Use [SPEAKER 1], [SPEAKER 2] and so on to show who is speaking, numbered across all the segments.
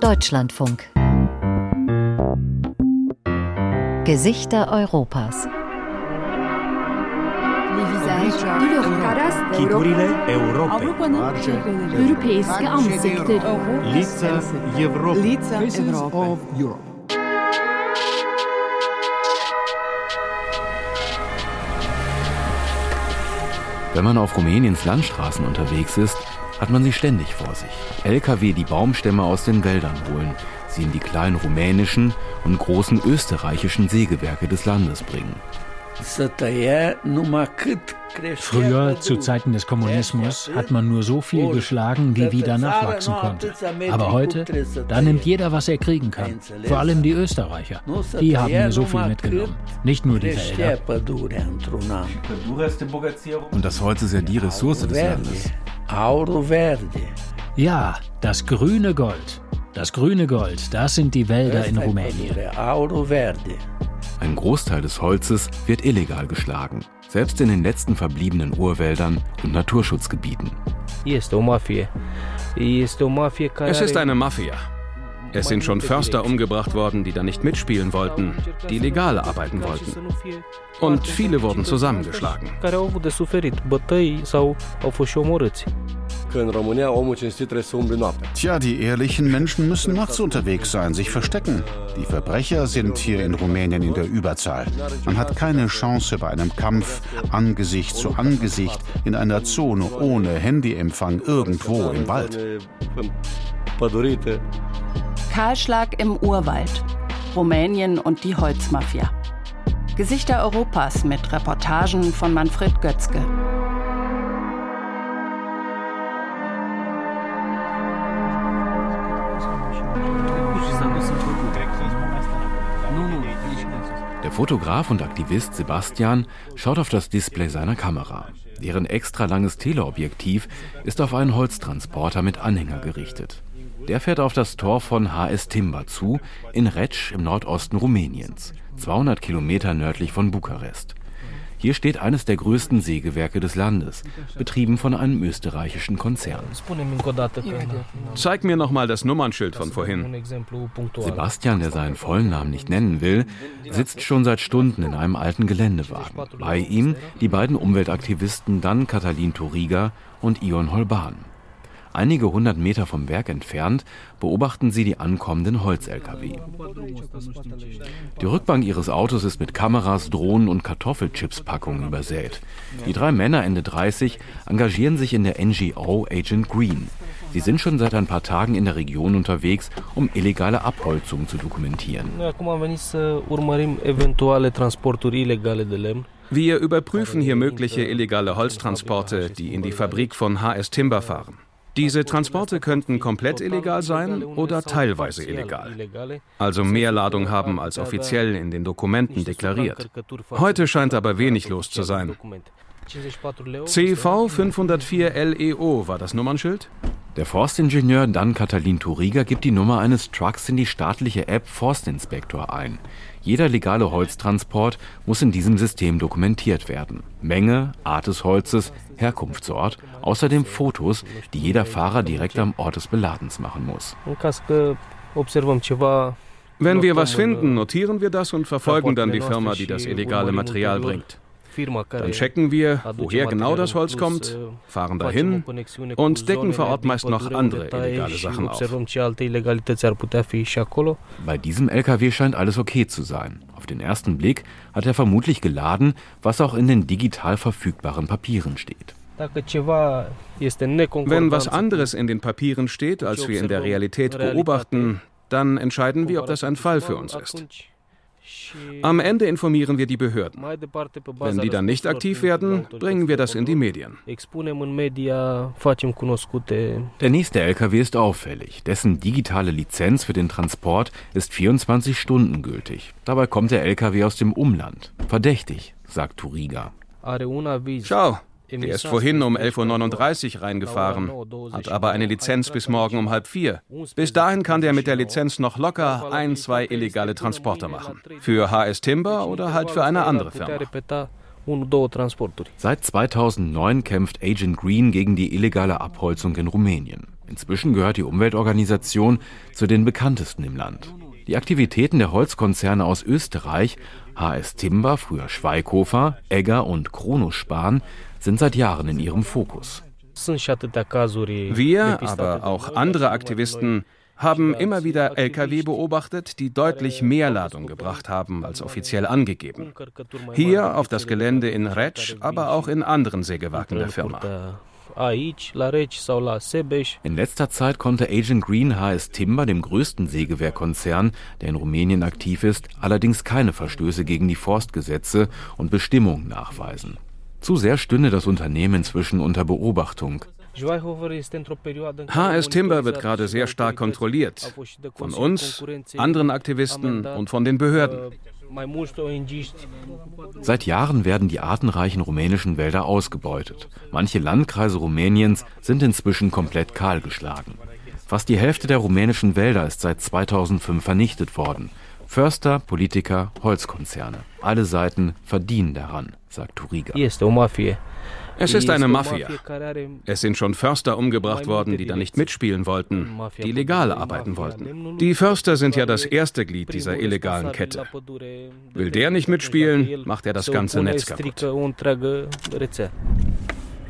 [SPEAKER 1] Deutschlandfunk. Gesichter Europas.
[SPEAKER 2] Chipurile Europei.
[SPEAKER 3] Europeiske ansikter.
[SPEAKER 2] Lica Европы.
[SPEAKER 4] Faces of Europe.
[SPEAKER 5] Wenn man auf Rumäniens Landstraßen unterwegs ist, hat man sie ständig vor sich. Lkw, die Baumstämme aus den Wäldern holen, sie in die kleinen rumänischen und großen österreichischen Sägewerke des Landes bringen.
[SPEAKER 6] Früher, zu Zeiten des Kommunismus, hat man nur so viel geschlagen, wie wieder nachwachsen konnte. Aber heute, da nimmt jeder, was er kriegen kann. Vor allem die Österreicher. Die haben mir so viel mitgenommen. Nicht nur die Wälder.
[SPEAKER 5] Und das Holz ist ja die Ressource des Landes.
[SPEAKER 6] Ja, das grüne Gold. Das grüne Gold, das sind die Wälder in Rumänien.
[SPEAKER 5] Ein Großteil des Holzes wird illegal geschlagen, selbst in den letzten verbliebenen Urwäldern und Naturschutzgebieten.
[SPEAKER 7] Es ist eine Mafia. Es sind schon Förster umgebracht worden, die da nicht mitspielen wollten, die legal arbeiten wollten. Und viele wurden zusammengeschlagen.
[SPEAKER 8] Tja, die ehrlichen Menschen müssen nachts unterwegs sein, sich verstecken. Die Verbrecher sind hier in Rumänien in der Überzahl. Man hat keine Chance bei einem Kampf Angesicht zu Angesicht in einer Zone ohne Handyempfang irgendwo im Wald.
[SPEAKER 9] Kahlschlag im Urwald. Rumänien und die Holzmafia. Gesichter Europas mit Reportagen von Manfred Götzke.
[SPEAKER 5] Der Fotograf und Aktivist Sebastian schaut auf das Display seiner Kamera. Deren extra langes Teleobjektiv ist auf einen Holztransporter mit Anhänger gerichtet. Der fährt auf das Tor von HS Timber zu, in Reč im Nordosten Rumäniens, 200 Kilometer nördlich von Bukarest. Hier steht eines der größten Sägewerke des Landes, betrieben von einem österreichischen Konzern.
[SPEAKER 7] Zeig mir nochmal das Nummernschild von vorhin.
[SPEAKER 5] Sebastian, der seinen vollen Namen nicht nennen will, sitzt schon seit Stunden in einem alten Geländewagen. Bei ihm die beiden Umweltaktivisten Dan Katalin Toriga und Ion Holban. Einige hundert Meter vom Werk entfernt beobachten sie die ankommenden Holz-Lkw. Die Rückbank ihres Autos ist mit Kameras, Drohnen und Kartoffelchips-Packungen übersät. Die drei Männer Ende 30 engagieren sich in der NGO Agent Green. Sie sind schon seit ein paar Tagen in der Region unterwegs, um illegale Abholzung zu dokumentieren.
[SPEAKER 7] Wir überprüfen hier mögliche illegale Holztransporte, die in die Fabrik von HS Timber fahren. Diese Transporte könnten komplett illegal sein oder teilweise illegal. Also mehr Ladung haben als offiziell in den Dokumenten deklariert. Heute scheint aber wenig los zu sein. CV 504 LEO war das Nummernschild?
[SPEAKER 5] Der Forstingenieur Dan Katalin Turiga gibt die Nummer eines Trucks in die staatliche App Forstinspektor ein. Jeder legale Holztransport muss in diesem System dokumentiert werden. Menge, Art des Holzes, Herkunftsort, außerdem Fotos, die jeder Fahrer direkt am Ort des Beladens machen muss.
[SPEAKER 7] Wenn wir was finden, notieren wir das und verfolgen dann die Firma, die das illegale Material bringt. Dann checken wir, woher genau das Holz kommt, fahren dahin und decken vor Ort meist noch andere illegale Sachen auf.
[SPEAKER 5] Bei diesem LKW scheint alles okay zu sein. Auf den ersten Blick hat er vermutlich geladen, was auch in den digital verfügbaren Papieren steht.
[SPEAKER 7] Wenn was anderes in den Papieren steht, als wir in der Realität beobachten, dann entscheiden wir, ob das ein Fall für uns ist. Am Ende informieren wir die Behörden. Wenn die dann nicht aktiv werden, bringen wir das in die Medien.
[SPEAKER 5] Der nächste LKW ist auffällig. Dessen digitale Lizenz für den Transport ist 24 Stunden gültig. Dabei kommt der LKW aus dem Umland. Verdächtig, sagt Turiga.
[SPEAKER 7] Schau, der ist vorhin um 11.39 Uhr reingefahren, hat aber eine Lizenz bis morgen um halb vier. Bis dahin kann der mit der Lizenz noch locker ein, zwei illegale Transporter machen. Für HS Timber oder halt für eine andere Firma.
[SPEAKER 5] Seit 2009 kämpft Agent Green gegen die illegale Abholzung in Rumänien. Inzwischen gehört die Umweltorganisation zu den bekanntesten im Land. Die Aktivitäten der Holzkonzerne aus Österreich, HS Timber, früher Schweighofer, Egger und Kronospan, sind seit Jahren in ihrem Fokus.
[SPEAKER 7] Wir, aber auch andere Aktivisten, haben immer wieder Lkw beobachtet, die deutlich mehr Ladung gebracht haben als offiziell angegeben. Hier auf das Gelände in Retsch, aber auch in anderen Sägewerken der Firma.
[SPEAKER 5] In letzter Zeit konnte Agent Green HS Timber, dem größten Sägewerkkonzern, der in Rumänien aktiv ist, allerdings keine Verstöße gegen die Forstgesetze und Bestimmungen nachweisen. Zu sehr stünde das Unternehmen inzwischen unter Beobachtung.
[SPEAKER 7] HS Timber wird gerade sehr stark kontrolliert. Von uns, anderen Aktivisten und von den Behörden.
[SPEAKER 5] Seit Jahren werden die artenreichen rumänischen Wälder ausgebeutet. Manche Landkreise Rumäniens sind inzwischen komplett kahlgeschlagen. Fast die Hälfte der rumänischen Wälder ist seit 2005 vernichtet worden. Förster, Politiker, Holzkonzerne. Alle Seiten verdienen daran, sagt Turiga.
[SPEAKER 7] Es ist eine Mafia. Es sind schon Förster umgebracht worden, die da nicht mitspielen wollten, die legal arbeiten wollten. Die Förster sind ja das erste Glied dieser illegalen Kette. Will der nicht mitspielen, macht er das ganze Netz kaputt.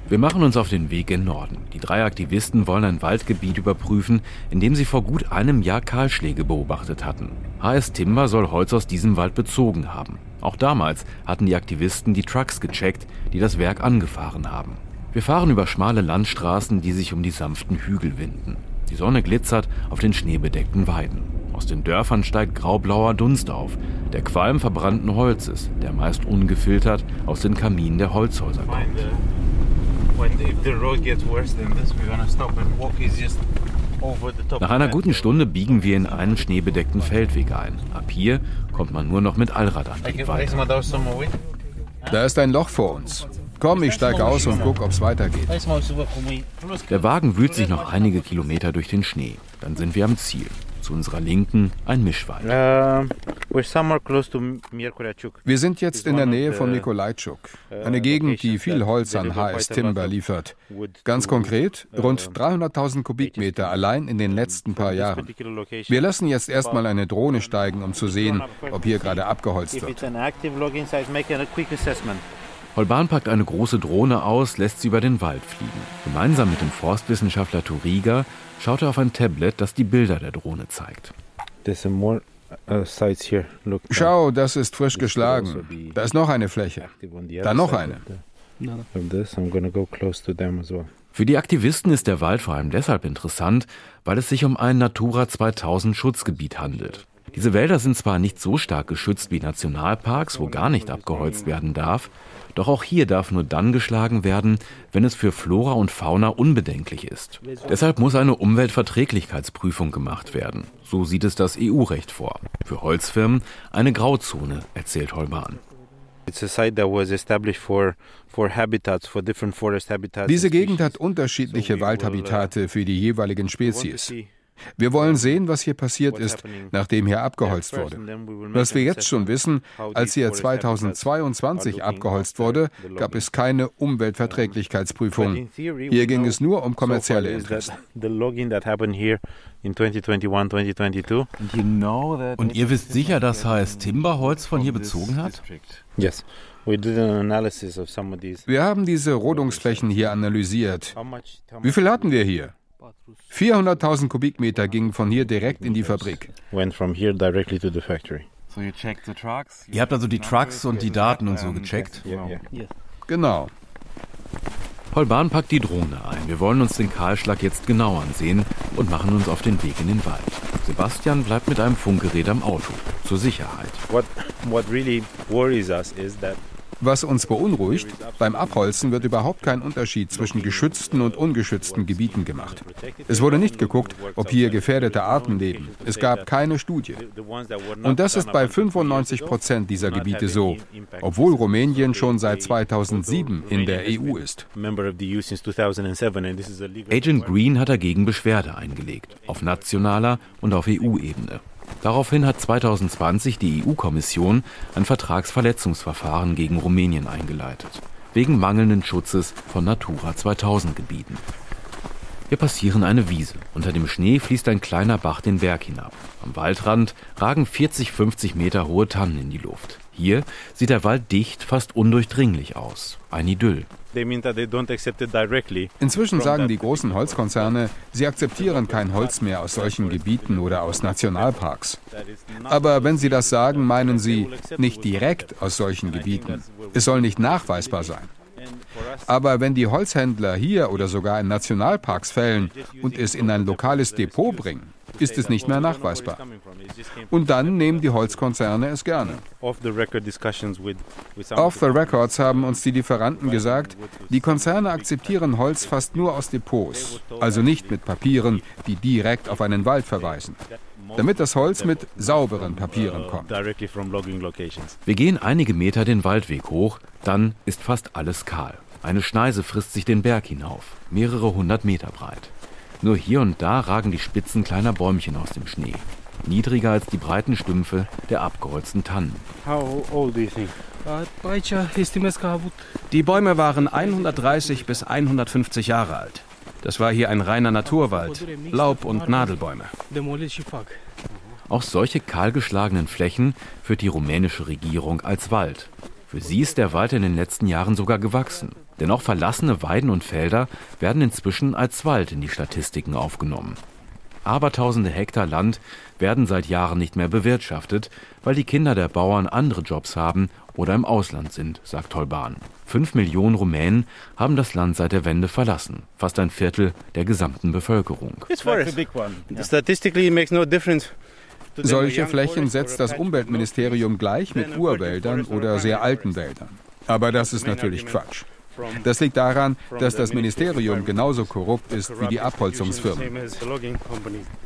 [SPEAKER 5] Wir machen uns auf den Weg in Norden. Die drei Aktivisten wollen ein Waldgebiet überprüfen, in dem sie vor gut einem Jahr Kahlschläge beobachtet hatten. HS Timber soll Holz aus diesem Wald bezogen haben. Auch damals hatten die Aktivisten die Trucks gecheckt, die das Werk angefahren haben. Wir fahren über schmale Landstraßen, die sich um die sanften Hügel winden. Die Sonne glitzert auf den schneebedeckten Weiden. Aus den Dörfern steigt graublauer Dunst auf, der Qualm verbrannten Holzes, der meist ungefiltert aus den Kaminen der Holzhäuser kommt. Nach einer guten Stunde biegen wir in einen schneebedeckten Feldweg ein. Ab hier kommt man nur noch mit Allradantrieb weiter.
[SPEAKER 10] Da ist ein Loch vor uns. Komm, ich steige aus und guck, ob's weitergeht.
[SPEAKER 5] Der Wagen wühlt sich noch einige Kilometer durch den Schnee. Dann sind wir am Ziel. Zu unserer Linken ein Mischwald.
[SPEAKER 10] Wir sind jetzt in der Nähe von Nikolajczuk, eine Gegend, die viel Holz an HS Timber liefert. Ganz konkret rund 300.000 Kubikmeter allein in den letzten paar Jahren. Wir lassen jetzt erstmal eine Drohne steigen, um zu sehen, ob hier gerade abgeholzt wird.
[SPEAKER 5] Holban packt eine große Drohne aus, lässt sie über den Wald fliegen. Gemeinsam mit dem Forstwissenschaftler Turiga schaut er auf ein Tablet, das die Bilder der Drohne zeigt.
[SPEAKER 10] Schau, das ist frisch geschlagen. Da ist noch eine Fläche. Da noch eine.
[SPEAKER 5] Für die Aktivisten ist der Wald vor allem deshalb interessant, weil es sich um ein Natura 2000 Schutzgebiet handelt. Diese Wälder sind zwar nicht so stark geschützt wie Nationalparks, wo gar nicht abgeholzt werden darf, doch auch hier darf nur dann geschlagen werden, wenn es für Flora und Fauna unbedenklich ist. Deshalb muss eine Umweltverträglichkeitsprüfung gemacht werden. So sieht es das EU-Recht vor. Für Holzfirmen eine Grauzone, erzählt Holban.
[SPEAKER 10] Diese Gegend hat unterschiedliche Waldhabitate für die jeweiligen Spezies. Wir wollen sehen, was hier passiert ist, nachdem hier abgeholzt wurde. Was wir jetzt schon wissen, als hier 2022 abgeholzt wurde, gab es keine Umweltverträglichkeitsprüfung. Hier ging es nur um kommerzielle Interessen.
[SPEAKER 5] Und ihr wisst sicher, dass HS Timber Holz von hier bezogen hat?
[SPEAKER 10] Wir haben diese Rodungsflächen hier analysiert. Wie viel hatten wir hier? 400.000 Kubikmeter gingen von hier direkt in die Fabrik.
[SPEAKER 5] Ihr habt also die Trucks und die Daten und so gecheckt?
[SPEAKER 10] Genau.
[SPEAKER 5] Holban packt die Drohne ein. Wir wollen uns den Kahlschlag jetzt genau ansehen und machen uns auf den Weg in den Wald. Sebastian bleibt mit einem Funkgerät am Auto, zur Sicherheit.
[SPEAKER 10] What, what really worries us is that was uns beunruhigt, beim Abholzen wird überhaupt kein Unterschied zwischen geschützten und ungeschützten Gebieten gemacht. Es wurde nicht geguckt, ob hier gefährdete Arten leben. Es gab keine Studie. Und das ist bei 95 Prozent dieser Gebiete so, obwohl Rumänien schon seit 2007 in der EU ist.
[SPEAKER 5] Agent Green hat dagegen Beschwerde eingelegt, auf nationaler und auf EU-Ebene. Daraufhin hat 2020 die EU-Kommission ein Vertragsverletzungsverfahren gegen Rumänien eingeleitet, wegen mangelnden Schutzes von Natura 2000 Gebieten. Wir passieren eine Wiese. Unter dem Schnee fließt ein kleiner Bach den Berg hinab. Am Waldrand ragen 40, 50 Meter hohe Tannen in die Luft. Hier sieht der Wald dicht, fast undurchdringlich aus. Ein Idyll.
[SPEAKER 10] Inzwischen sagen die großen Holzkonzerne, sie akzeptieren kein Holz mehr aus solchen Gebieten oder aus Nationalparks. Aber wenn sie das sagen, meinen sie nicht direkt aus solchen Gebieten. Es soll nicht nachweisbar sein. Aber wenn die Holzhändler hier oder sogar in Nationalparks fällen und es in ein lokales Depot bringen, ist es nicht mehr nachweisbar. Und dann nehmen die Holzkonzerne es gerne. Off the Records haben uns die Lieferanten gesagt, die Konzerne akzeptieren Holz fast nur aus Depots, also nicht mit Papieren, die direkt auf einen Wald verweisen damit das Holz mit sauberen Papieren kommt.
[SPEAKER 5] Wir gehen einige Meter den Waldweg hoch, dann ist fast alles kahl. Eine Schneise frisst sich den Berg hinauf, mehrere hundert Meter breit. Nur hier und da ragen die Spitzen kleiner Bäumchen aus dem Schnee, niedriger als die breiten Stümpfe der abgeholzten Tannen. Uh,
[SPEAKER 7] die Bäume waren 130 bis 150 Jahre alt. Das war hier ein reiner Naturwald, Laub- und Nadelbäume.
[SPEAKER 5] Auch solche kahlgeschlagenen Flächen führt die rumänische Regierung als Wald. Für sie ist der Wald in den letzten Jahren sogar gewachsen. Denn auch verlassene Weiden und Felder werden inzwischen als Wald in die Statistiken aufgenommen. Abertausende Hektar Land werden seit Jahren nicht mehr bewirtschaftet, weil die Kinder der Bauern andere Jobs haben oder im Ausland sind, sagt Tolban. Fünf Millionen Rumänen haben das Land seit der Wende verlassen, fast ein Viertel der gesamten Bevölkerung.
[SPEAKER 10] Solche Flächen setzt das Umweltministerium gleich mit Urwäldern oder sehr alten Wäldern. Aber das ist natürlich Quatsch. Das liegt daran, dass das Ministerium genauso korrupt ist wie die Abholzungsfirmen.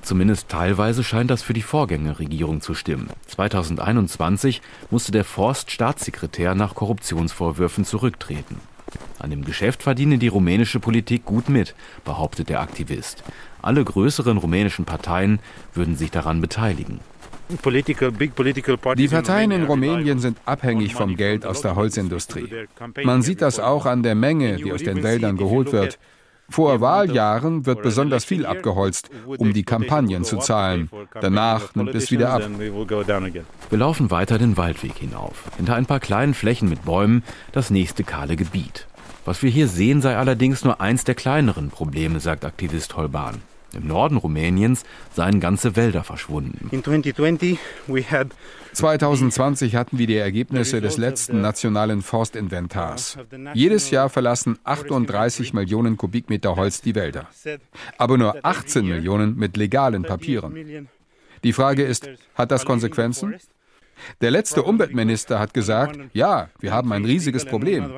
[SPEAKER 5] Zumindest teilweise scheint das für die Vorgängerregierung zu stimmen. 2021 musste der Forststaatssekretär nach Korruptionsvorwürfen zurücktreten. An dem Geschäft verdiene die rumänische Politik gut mit, behauptet der Aktivist. Alle größeren rumänischen Parteien würden sich daran beteiligen.
[SPEAKER 10] Die Parteien in Rumänien sind abhängig vom Geld aus der Holzindustrie. Man sieht das auch an der Menge, die aus den Wäldern geholt wird. Vor Wahljahren wird besonders viel abgeholzt, um die Kampagnen zu zahlen. Danach nimmt es wieder ab.
[SPEAKER 5] Wir laufen weiter den Waldweg hinauf. Hinter ein paar kleinen Flächen mit Bäumen das nächste kahle Gebiet. Was wir hier sehen, sei allerdings nur eins der kleineren Probleme, sagt Aktivist Holban. Im Norden Rumäniens seien ganze Wälder verschwunden.
[SPEAKER 10] 2020 hatten wir die Ergebnisse des letzten nationalen Forstinventars. Jedes Jahr verlassen 38 Millionen Kubikmeter Holz die Wälder. Aber nur 18 Millionen mit legalen Papieren. Die Frage ist, hat das Konsequenzen? Der letzte Umweltminister hat gesagt, ja, wir haben ein riesiges Problem.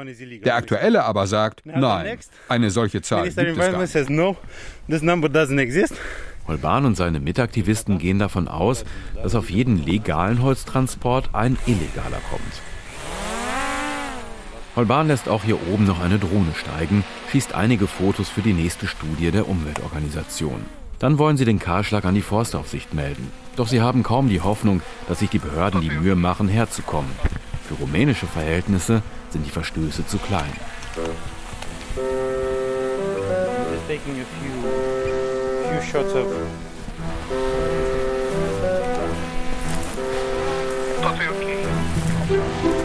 [SPEAKER 10] Der aktuelle aber sagt, nein, eine solche Zahl gibt es gar
[SPEAKER 5] nicht. Holban und seine Mitaktivisten gehen davon aus, dass auf jeden legalen Holztransport ein illegaler kommt. Holban lässt auch hier oben noch eine Drohne steigen, schießt einige Fotos für die nächste Studie der Umweltorganisation. Dann wollen sie den Kahlschlag an die Forstaufsicht melden. Doch sie haben kaum die Hoffnung, dass sich die Behörden die Mühe machen, herzukommen. Für rumänische Verhältnisse sind die Verstöße zu klein. taking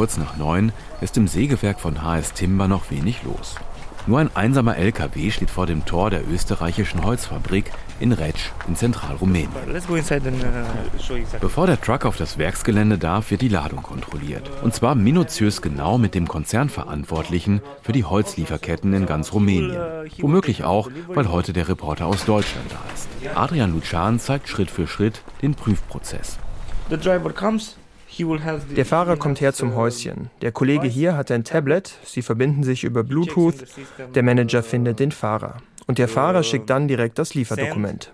[SPEAKER 5] kurz nach neun ist im Sägewerk von HS Timber noch wenig los. Nur ein einsamer LKW steht vor dem Tor der österreichischen Holzfabrik in Retsch in Zentralrumänien. Bevor der Truck auf das Werksgelände darf, wird die Ladung kontrolliert. Und zwar minutiös genau mit dem Konzernverantwortlichen für die Holzlieferketten in ganz Rumänien. Womöglich auch, weil heute der Reporter aus Deutschland da ist. Adrian Lucan zeigt Schritt für Schritt den Prüfprozess.
[SPEAKER 11] Der Fahrer kommt her zum Häuschen. Der Kollege hier hat ein Tablet, sie verbinden sich über Bluetooth, der Manager findet den Fahrer. Und der Fahrer schickt dann direkt das Lieferdokument.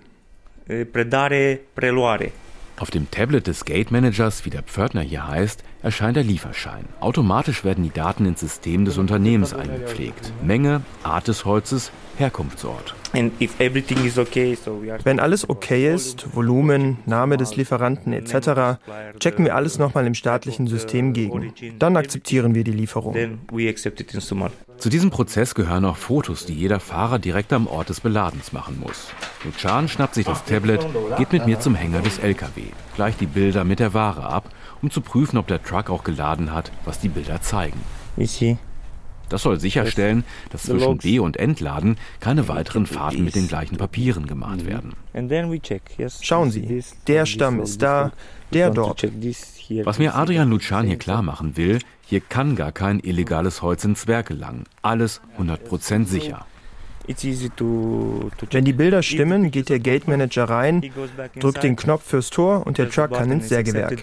[SPEAKER 5] Auf dem Tablet des Gate Managers, wie der Pförtner hier heißt, erscheint der Lieferschein. Automatisch werden die Daten ins System des Unternehmens eingepflegt. Menge, Art des Holzes, Herkunftsort.
[SPEAKER 11] Wenn alles okay ist, Volumen, Name des Lieferanten etc., checken wir alles nochmal im staatlichen System gegen. Dann akzeptieren wir die Lieferung.
[SPEAKER 5] Zu diesem Prozess gehören auch Fotos, die jeder Fahrer direkt am Ort des Beladens machen muss. Luchan schnappt sich das Tablet, geht mit mir zum Hänger des LKW, gleicht die Bilder mit der Ware ab, um zu prüfen, ob der Truck auch geladen hat, was die Bilder zeigen. Das soll sicherstellen, dass zwischen B- und Entladen keine weiteren Fahrten mit den gleichen Papieren gemacht
[SPEAKER 11] Mhm.
[SPEAKER 5] werden.
[SPEAKER 11] Schauen Sie, der Stamm ist da, der dort.
[SPEAKER 5] Was mir Adrian Lucan hier klar machen will, hier kann gar kein illegales Holz ins Werk gelangen. Alles 100% sicher.
[SPEAKER 11] Wenn die Bilder stimmen, geht der Gate Manager rein, drückt den Knopf fürs Tor und der Truck kann ins Sägewerk.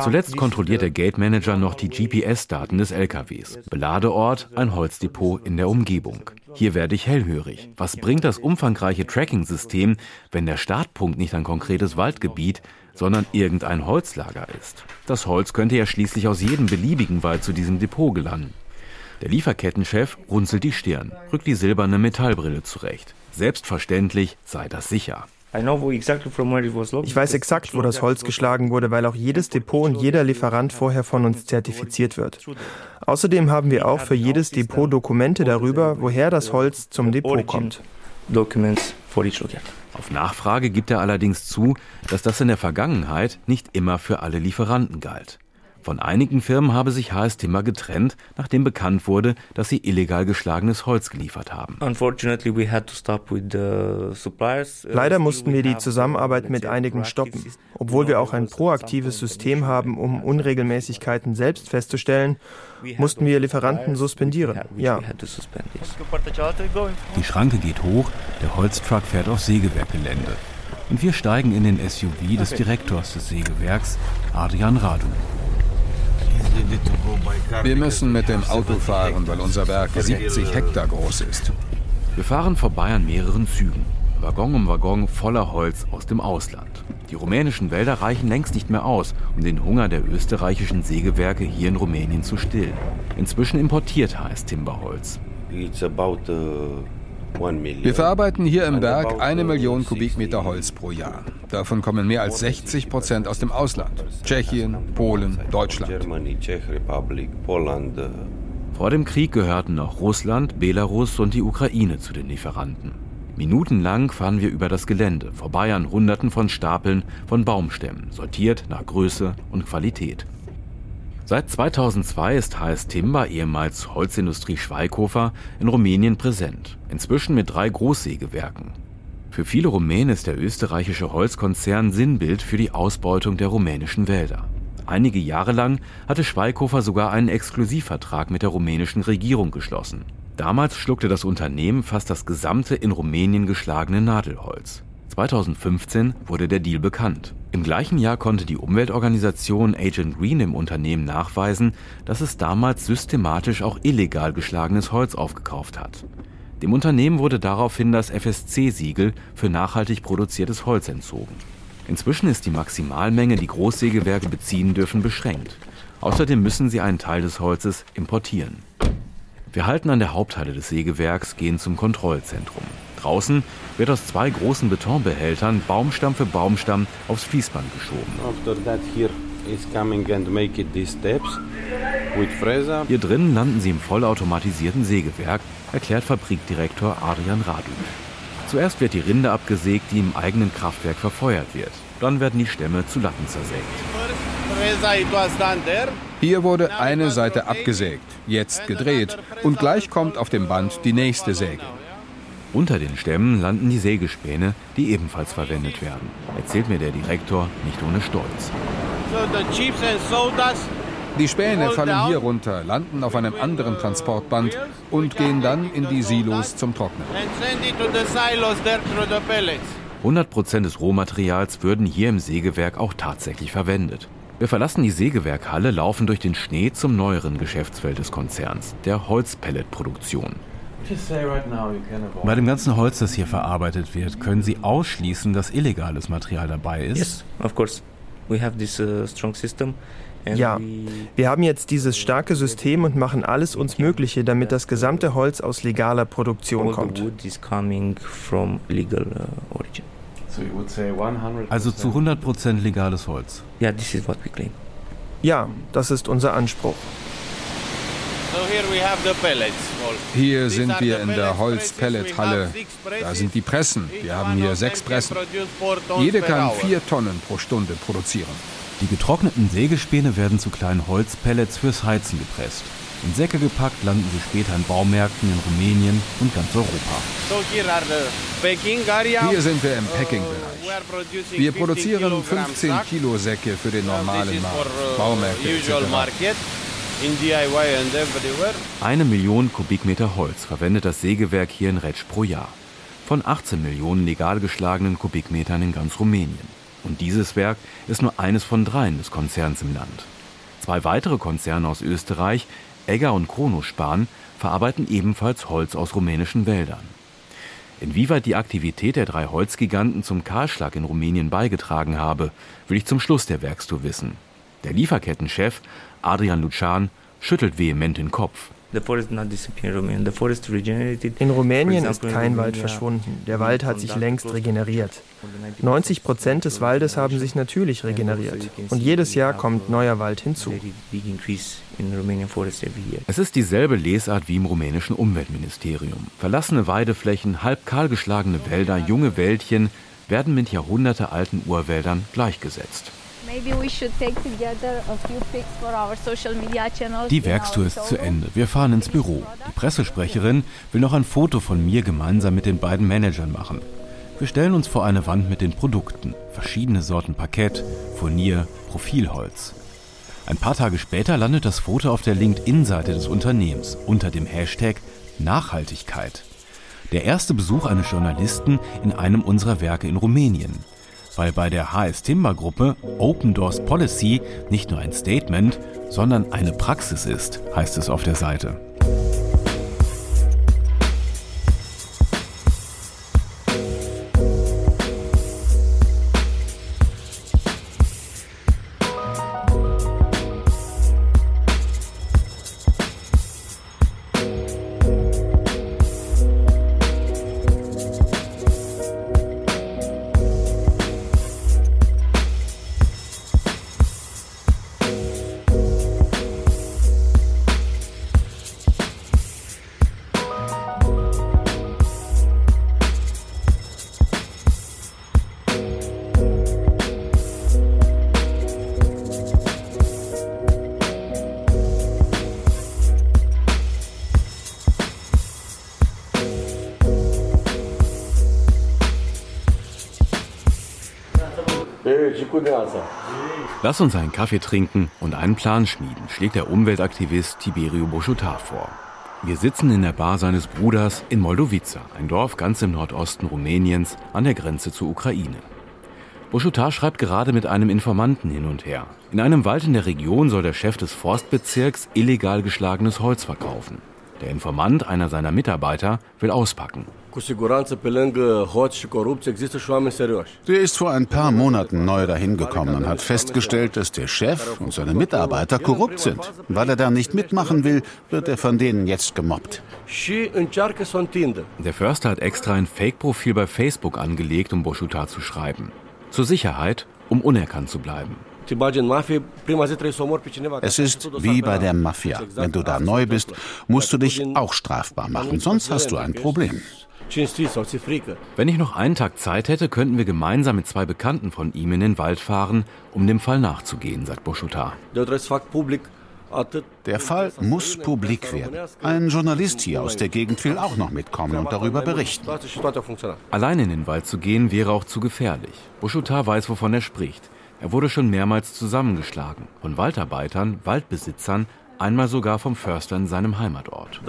[SPEAKER 5] Zuletzt kontrolliert der Gate Manager noch die GPS-Daten des LKWs. Beladeort, ein Holzdepot in der Umgebung. Hier werde ich hellhörig. Was bringt das umfangreiche Tracking-System, wenn der Startpunkt nicht ein konkretes Waldgebiet, sondern irgendein Holzlager ist? Das Holz könnte ja schließlich aus jedem beliebigen Wald zu diesem Depot gelangen. Der Lieferkettenchef runzelt die Stirn, rückt die silberne Metallbrille zurecht. Selbstverständlich sei das sicher.
[SPEAKER 11] Ich weiß exakt, wo das Holz geschlagen wurde, weil auch jedes Depot und jeder Lieferant vorher von uns zertifiziert wird. Außerdem haben wir auch für jedes Depot Dokumente darüber, woher das Holz zum Depot kommt.
[SPEAKER 5] Auf Nachfrage gibt er allerdings zu, dass das in der Vergangenheit nicht immer für alle Lieferanten galt. Von einigen Firmen habe sich HS Timber getrennt, nachdem bekannt wurde, dass sie illegal geschlagenes Holz geliefert haben.
[SPEAKER 11] Leider mussten wir die Zusammenarbeit mit einigen stoppen. Obwohl wir auch ein proaktives System haben, um Unregelmäßigkeiten selbst festzustellen, mussten wir Lieferanten suspendieren. Ja.
[SPEAKER 5] Die Schranke geht hoch, der Holztruck fährt auf Sägewerkgelände. Und wir steigen in den SUV des Direktors des Sägewerks, Adrian Radu.
[SPEAKER 10] Wir müssen mit dem Auto fahren, weil unser Werk 70 Hektar groß ist.
[SPEAKER 5] Wir fahren vorbei an mehreren Zügen, Waggon um Waggon voller Holz aus dem Ausland. Die rumänischen Wälder reichen längst nicht mehr aus, um den Hunger der österreichischen Sägewerke hier in Rumänien zu stillen. Inzwischen importiert HS Timberholz.
[SPEAKER 10] Wir verarbeiten hier im Werk eine Million Kubikmeter Holz pro Jahr. Davon kommen mehr als 60 Prozent aus dem Ausland. Tschechien, Polen, Deutschland.
[SPEAKER 5] Vor dem Krieg gehörten noch Russland, Belarus und die Ukraine zu den Lieferanten. Minutenlang fahren wir über das Gelände, vorbei an Hunderten von Stapeln von Baumstämmen, sortiert nach Größe und Qualität. Seit 2002 ist HS Timber, ehemals Holzindustrie Schweighofer, in Rumänien präsent, inzwischen mit drei Großsägewerken. Für viele Rumänen ist der österreichische Holzkonzern Sinnbild für die Ausbeutung der rumänischen Wälder. Einige Jahre lang hatte Schweighofer sogar einen Exklusivvertrag mit der rumänischen Regierung geschlossen. Damals schluckte das Unternehmen fast das gesamte in Rumänien geschlagene Nadelholz. 2015 wurde der Deal bekannt. Im gleichen Jahr konnte die Umweltorganisation Agent Green im Unternehmen nachweisen, dass es damals systematisch auch illegal geschlagenes Holz aufgekauft hat. Dem Unternehmen wurde daraufhin das FSC-Siegel für nachhaltig produziertes Holz entzogen. Inzwischen ist die Maximalmenge, die Großsägewerke beziehen dürfen, beschränkt. Außerdem müssen sie einen Teil des Holzes importieren. Wir halten an der Haupthalle des Sägewerks, gehen zum Kontrollzentrum. Draußen wird aus zwei großen Betonbehältern Baumstamm für Baumstamm aufs Fließband geschoben. Hier drinnen landen sie im vollautomatisierten Sägewerk, erklärt Fabrikdirektor Adrian Radu. Zuerst wird die Rinde abgesägt, die im eigenen Kraftwerk verfeuert wird. Dann werden die Stämme zu Latten zersägt.
[SPEAKER 10] Hier wurde eine Seite abgesägt, jetzt gedreht und gleich kommt auf dem Band die nächste Säge.
[SPEAKER 5] Unter den Stämmen landen die Sägespäne, die ebenfalls verwendet werden, erzählt mir der Direktor nicht ohne Stolz.
[SPEAKER 10] Die Späne fallen hier runter, landen auf einem anderen Transportband und gehen dann in die Silos zum Trocknen.
[SPEAKER 5] 100 Prozent des Rohmaterials würden hier im Sägewerk auch tatsächlich verwendet. Wir verlassen die Sägewerkhalle, laufen durch den Schnee zum neueren Geschäftsfeld des Konzerns, der Holzpelletproduktion. Bei dem ganzen Holz, das hier verarbeitet wird, können Sie ausschließen, dass illegales Material dabei ist?
[SPEAKER 12] Yes, of course. We have this uh, strong system.
[SPEAKER 11] Ja, wir haben jetzt dieses starke System und machen alles uns Mögliche, damit das gesamte Holz aus legaler Produktion kommt.
[SPEAKER 5] Also zu 100% legales Holz.
[SPEAKER 11] Ja, das ist unser Anspruch.
[SPEAKER 10] Hier sind wir in der Holzpellethalle. Da sind die Pressen. Wir haben hier sechs Pressen. Jede kann vier Tonnen pro Stunde produzieren.
[SPEAKER 5] Die getrockneten Sägespäne werden zu kleinen Holzpellets fürs Heizen gepresst. In Säcke gepackt landen sie später in Baumärkten in Rumänien und ganz Europa.
[SPEAKER 10] Hier sind wir im Packing-Bereich. Wir produzieren 15 Kilo Säcke für den normalen Markt, Baumärkte etc.
[SPEAKER 5] Eine Million Kubikmeter Holz verwendet das Sägewerk hier in Retsch pro Jahr. Von 18 Millionen legal geschlagenen Kubikmetern in ganz Rumänien. Und dieses Werk ist nur eines von dreien des Konzerns im Land. Zwei weitere Konzerne aus Österreich, Egger und Kronospan, verarbeiten ebenfalls Holz aus rumänischen Wäldern. Inwieweit die Aktivität der drei Holzgiganten zum Kahlschlag in Rumänien beigetragen habe, will ich zum Schluss der Werkstour wissen. Der Lieferkettenchef Adrian Lucan schüttelt vehement den Kopf.
[SPEAKER 11] In Rumänien ist kein Wald verschwunden. Der Wald hat sich längst regeneriert. 90 Prozent des Waldes haben sich natürlich regeneriert. Und jedes Jahr kommt neuer Wald hinzu.
[SPEAKER 5] Es ist dieselbe Lesart wie im rumänischen Umweltministerium. Verlassene Weideflächen, halb kahlgeschlagene Wälder, junge Wäldchen werden mit jahrhundertealten Urwäldern gleichgesetzt. Die Werkstour ist zu Ende. Wir fahren ins Büro. Die Pressesprecherin will noch ein Foto von mir gemeinsam mit den beiden Managern machen. Wir stellen uns vor eine Wand mit den Produkten. Verschiedene Sorten Parkett, Furnier, Profilholz. Ein paar Tage später landet das Foto auf der LinkedIn-Seite des Unternehmens unter dem Hashtag Nachhaltigkeit. Der erste Besuch eines Journalisten in einem unserer Werke in Rumänien weil bei der HS Timber Gruppe Open Doors Policy nicht nur ein Statement, sondern eine Praxis ist, heißt es auf der Seite. Lass uns einen Kaffee trinken und einen Plan schmieden, schlägt der Umweltaktivist Tiberio Boschutar vor. Wir sitzen in der Bar seines Bruders in Moldovica, ein Dorf ganz im Nordosten Rumäniens an der Grenze zur Ukraine. Boschutar schreibt gerade mit einem Informanten hin und her. In einem Wald in der Region soll der Chef des Forstbezirks illegal geschlagenes Holz verkaufen. Der Informant, einer seiner Mitarbeiter, will auspacken.
[SPEAKER 8] Der ist vor ein paar Monaten neu dahin gekommen und hat festgestellt, dass der Chef und seine Mitarbeiter korrupt sind. Weil er da nicht mitmachen will, wird er von denen jetzt gemobbt.
[SPEAKER 5] Der Förster hat extra ein Fake-Profil bei Facebook angelegt, um Boschutar zu schreiben. Zur Sicherheit, um unerkannt zu bleiben.
[SPEAKER 8] Es ist wie bei der Mafia. Wenn du da neu bist, musst du dich auch strafbar machen, sonst hast du ein Problem.
[SPEAKER 5] Wenn ich noch einen Tag Zeit hätte, könnten wir gemeinsam mit zwei Bekannten von ihm in den Wald fahren, um dem Fall nachzugehen, sagt Boschutar.
[SPEAKER 8] Der Fall muss publik werden. Ein Journalist hier aus der Gegend will auch noch mitkommen und darüber berichten.
[SPEAKER 5] Allein in den Wald zu gehen wäre auch zu gefährlich. Boschutar weiß, wovon er spricht. Er wurde schon mehrmals zusammengeschlagen. Von Waldarbeitern, Waldbesitzern, einmal sogar vom Förster in seinem Heimatort.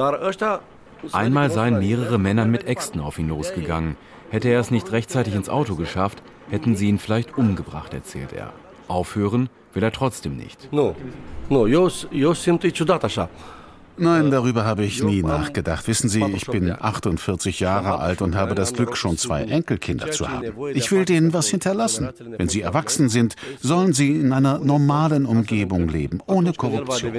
[SPEAKER 5] Einmal seien mehrere Männer mit Äxten auf ihn losgegangen. Hätte er es nicht rechtzeitig ins Auto geschafft, hätten sie ihn vielleicht umgebracht, erzählt er. Aufhören will er trotzdem nicht.
[SPEAKER 8] Nein, darüber habe ich nie nachgedacht. Wissen Sie, ich bin 48 Jahre alt und habe das Glück, schon zwei Enkelkinder zu haben. Ich will denen was hinterlassen. Wenn sie erwachsen sind, sollen sie in einer normalen Umgebung leben, ohne Korruption.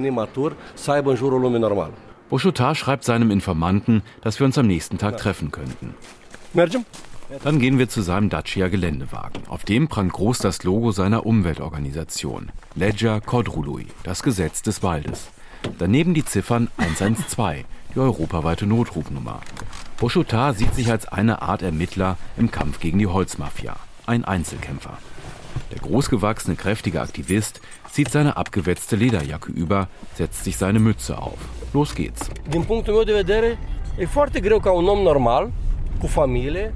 [SPEAKER 5] Boschutar schreibt seinem Informanten, dass wir uns am nächsten Tag treffen könnten. Dann gehen wir zu seinem Dacia-Geländewagen. Auf dem prangt groß das Logo seiner Umweltorganisation. Ledger Kodrului, das Gesetz des Waldes. Daneben die Ziffern 112, die europaweite Notrufnummer. Boschutar sieht sich als eine Art Ermittler im Kampf gegen die Holzmafia. Ein Einzelkämpfer. Der großgewachsene, kräftige Aktivist zieht seine abgewetzte Lederjacke über, setzt sich seine Mütze auf. Los geht's.
[SPEAKER 13] Din punctul meu de e normal, familie,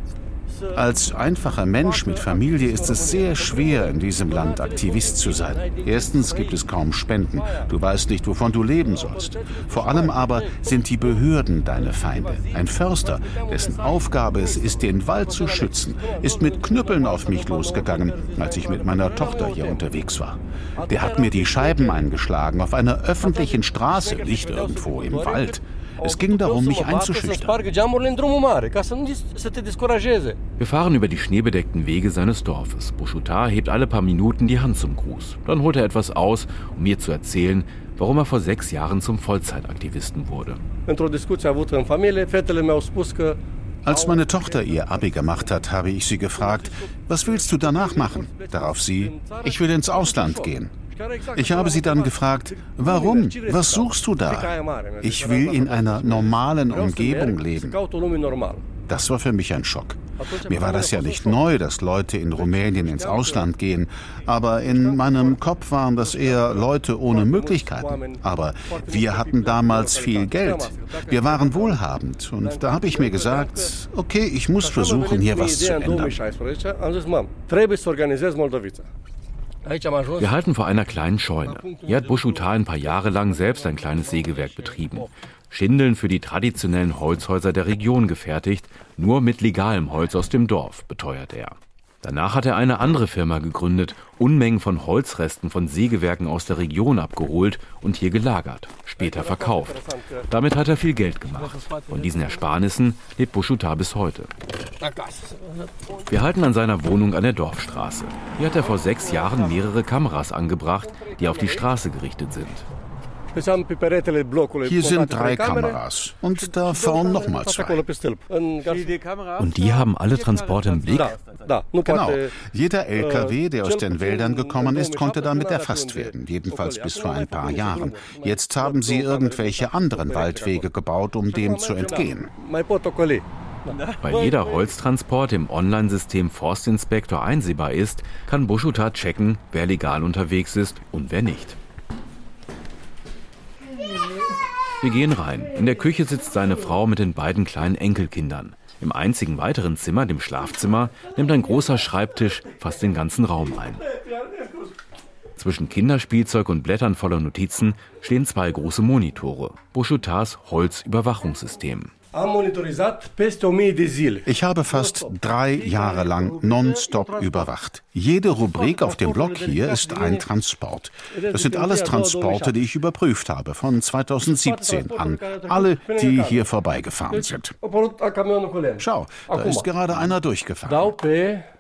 [SPEAKER 8] als einfacher Mensch mit Familie ist es sehr schwer, in diesem Land Aktivist zu sein. Erstens gibt es kaum Spenden. Du weißt nicht, wovon du leben sollst. Vor allem aber sind die Behörden deine Feinde. Ein Förster, dessen Aufgabe es ist, den Wald zu schützen, ist mit Knüppeln auf mich losgegangen, als ich mit meiner Tochter hier unterwegs war. Der hat mir die Scheiben eingeschlagen auf einer öffentlichen Straße, nicht irgendwo im Wald. Es ging darum, mich einzuschüchtern.
[SPEAKER 5] Wir fahren über die schneebedeckten Wege seines Dorfes. Buschutar hebt alle paar Minuten die Hand zum Gruß. Dann holt er etwas aus, um mir zu erzählen, warum er vor sechs Jahren zum Vollzeitaktivisten wurde.
[SPEAKER 8] Als meine Tochter ihr Abi gemacht hat, habe ich sie gefragt, was willst du danach machen? Darauf sie, ich will ins Ausland gehen. Ich habe sie dann gefragt, warum? Was suchst du da? Ich will in einer normalen Umgebung leben. Das war für mich ein Schock. Mir war das ja nicht neu, dass Leute in Rumänien ins Ausland gehen, aber in meinem Kopf waren das eher Leute ohne Möglichkeiten. Aber wir hatten damals viel Geld. Wir waren wohlhabend und da habe ich mir gesagt, okay, ich muss versuchen, hier was zu ändern.
[SPEAKER 5] Wir halten vor einer kleinen Scheune. Hier hat Buschutar ein paar Jahre lang selbst ein kleines Sägewerk betrieben. Schindeln für die traditionellen Holzhäuser der Region gefertigt, nur mit legalem Holz aus dem Dorf, beteuert er. Danach hat er eine andere Firma gegründet, Unmengen von Holzresten von Sägewerken aus der Region abgeholt und hier gelagert, später verkauft. Damit hat er viel Geld gemacht. Von diesen Ersparnissen lebt Buschutar bis heute. Wir halten an seiner Wohnung an der Dorfstraße. Hier hat er vor sechs Jahren mehrere Kameras angebracht, die auf die Straße gerichtet sind.
[SPEAKER 8] Hier sind drei Kameras und da vorn nochmal zwei.
[SPEAKER 5] Und die haben alle Transporte im Blick?
[SPEAKER 8] Genau. Jeder LKW, der aus den Wäldern gekommen ist, konnte damit erfasst werden, jedenfalls bis vor ein paar Jahren. Jetzt haben sie irgendwelche anderen Waldwege gebaut, um dem zu entgehen.
[SPEAKER 5] Weil jeder Holztransport im Online-System Forstinspektor einsehbar ist, kann Buschuta checken, wer legal unterwegs ist und wer nicht. Wir gehen rein. In der Küche sitzt seine Frau mit den beiden kleinen Enkelkindern. Im einzigen weiteren Zimmer, dem Schlafzimmer, nimmt ein großer Schreibtisch fast den ganzen Raum ein. Zwischen Kinderspielzeug und Blättern voller Notizen stehen zwei große Monitore. Buschutars Holzüberwachungssystem.
[SPEAKER 8] Ich habe fast drei Jahre lang nonstop überwacht. Jede Rubrik auf dem Blog hier ist ein Transport. Das sind alles Transporte, die ich überprüft habe, von 2017 an. Alle, die hier vorbeigefahren sind. Schau, da ist gerade einer durchgefahren.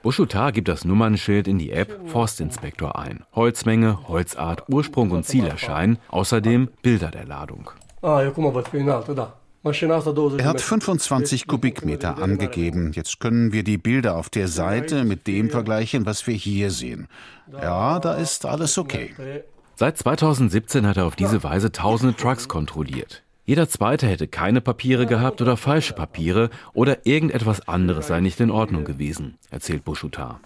[SPEAKER 5] Buschutar gibt das Nummernschild in die App Forstinspektor ein. Holzmenge, Holzart, Ursprung und Zielerschein, außerdem Bilder der Ladung.
[SPEAKER 8] Ah, er hat 25 Kubikmeter angegeben. Jetzt können wir die Bilder auf der Seite mit dem vergleichen, was wir hier sehen. Ja, da ist alles okay.
[SPEAKER 5] Seit 2017 hat er auf diese Weise tausende Trucks kontrolliert. Jeder zweite hätte keine Papiere gehabt oder falsche Papiere oder irgendetwas anderes sei nicht in Ordnung gewesen, erzählt Bouchoutar.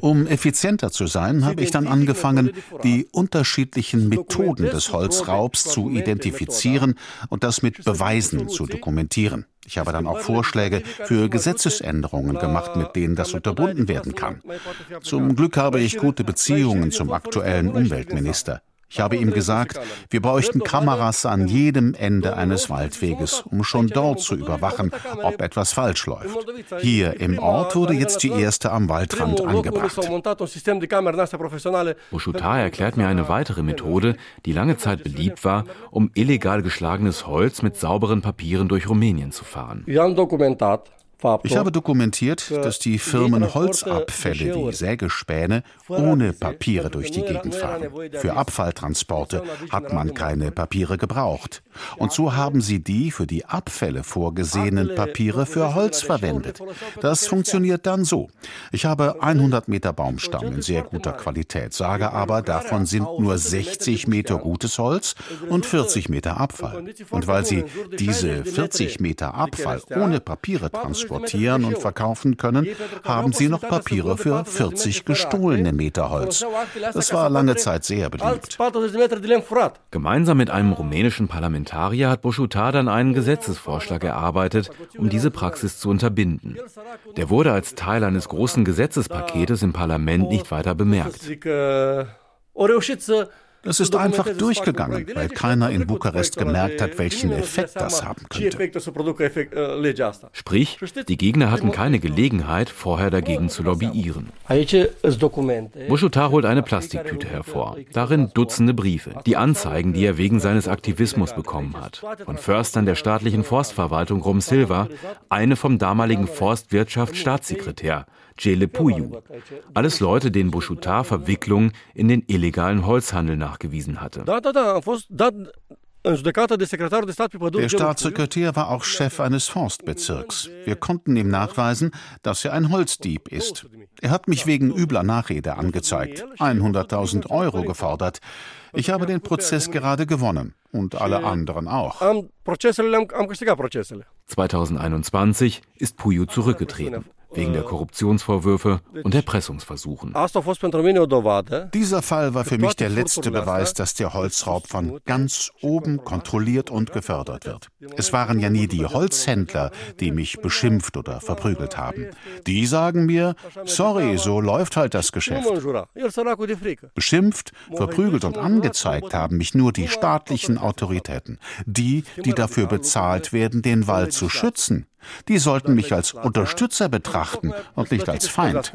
[SPEAKER 8] Um effizienter zu sein, habe ich dann angefangen, die unterschiedlichen Methoden des Holzraubs zu identifizieren und das mit Beweisen zu dokumentieren. Ich habe dann auch Vorschläge für Gesetzesänderungen gemacht, mit denen das unterbunden werden kann. Zum Glück habe ich gute Beziehungen zum aktuellen Umweltminister. Ich habe ihm gesagt, wir bräuchten Kameras an jedem Ende eines Waldweges, um schon dort zu überwachen, ob etwas falsch läuft. Hier im Ort wurde jetzt die erste am Waldrand angebracht.
[SPEAKER 5] Bouchoutar erklärt mir eine weitere Methode, die lange Zeit beliebt war, um illegal geschlagenes Holz mit sauberen Papieren durch Rumänien zu fahren.
[SPEAKER 8] Ich habe dokumentiert, dass die Firmen Holzabfälle wie Sägespäne ohne Papiere durch die Gegend fahren. Für Abfalltransporte hat man keine Papiere gebraucht. Und so haben sie die für die Abfälle vorgesehenen Papiere für Holz verwendet. Das funktioniert dann so. Ich habe 100 Meter Baumstamm in sehr guter Qualität, sage aber, davon sind nur 60 Meter gutes Holz und 40 Meter Abfall. Und weil sie diese 40 Meter Abfall ohne Papiere transportieren, exportieren und verkaufen können, haben sie noch Papiere für 40 gestohlene Meter Holz. Das war lange Zeit sehr beliebt.
[SPEAKER 5] Gemeinsam mit einem rumänischen Parlamentarier hat Boschutar dann einen Gesetzesvorschlag erarbeitet, um diese Praxis zu unterbinden. Der wurde als Teil eines großen Gesetzespaketes im Parlament nicht weiter bemerkt.
[SPEAKER 8] Es ist einfach durchgegangen, weil keiner in Bukarest gemerkt hat, welchen Effekt das haben könnte.
[SPEAKER 5] Sprich, die Gegner hatten keine Gelegenheit, vorher dagegen zu lobbyieren. Buschutar holt eine Plastiktüte hervor. Darin Dutzende Briefe, die Anzeigen, die er wegen seines Aktivismus bekommen hat. Von Förstern der staatlichen Forstverwaltung Rom Silva, eine vom damaligen Forstwirtschaftsstaatssekretär, Jele Puyu. Alles Leute, denen Bouchoutar Verwicklung in den illegalen Holzhandel nachgewiesen hatte.
[SPEAKER 8] Der Staatssekretär war auch Chef eines Forstbezirks. Wir konnten ihm nachweisen, dass er ein Holzdieb ist. Er hat mich wegen übler Nachrede angezeigt, 100.000 Euro gefordert. Ich habe den Prozess gerade gewonnen und alle anderen auch.
[SPEAKER 5] 2021 ist Puyu zurückgetreten wegen der Korruptionsvorwürfe und Erpressungsversuchen.
[SPEAKER 8] Dieser Fall war für mich der letzte Beweis, dass der Holzraub von ganz oben kontrolliert und gefördert wird. Es waren ja nie die Holzhändler, die mich beschimpft oder verprügelt haben. Die sagen mir, sorry, so läuft halt das Geschäft. Beschimpft, verprügelt und angezeigt haben mich nur die staatlichen Autoritäten, die, die dafür bezahlt werden, den Wald zu schützen. Die sollten mich als Unterstützer betrachten und nicht als Feind.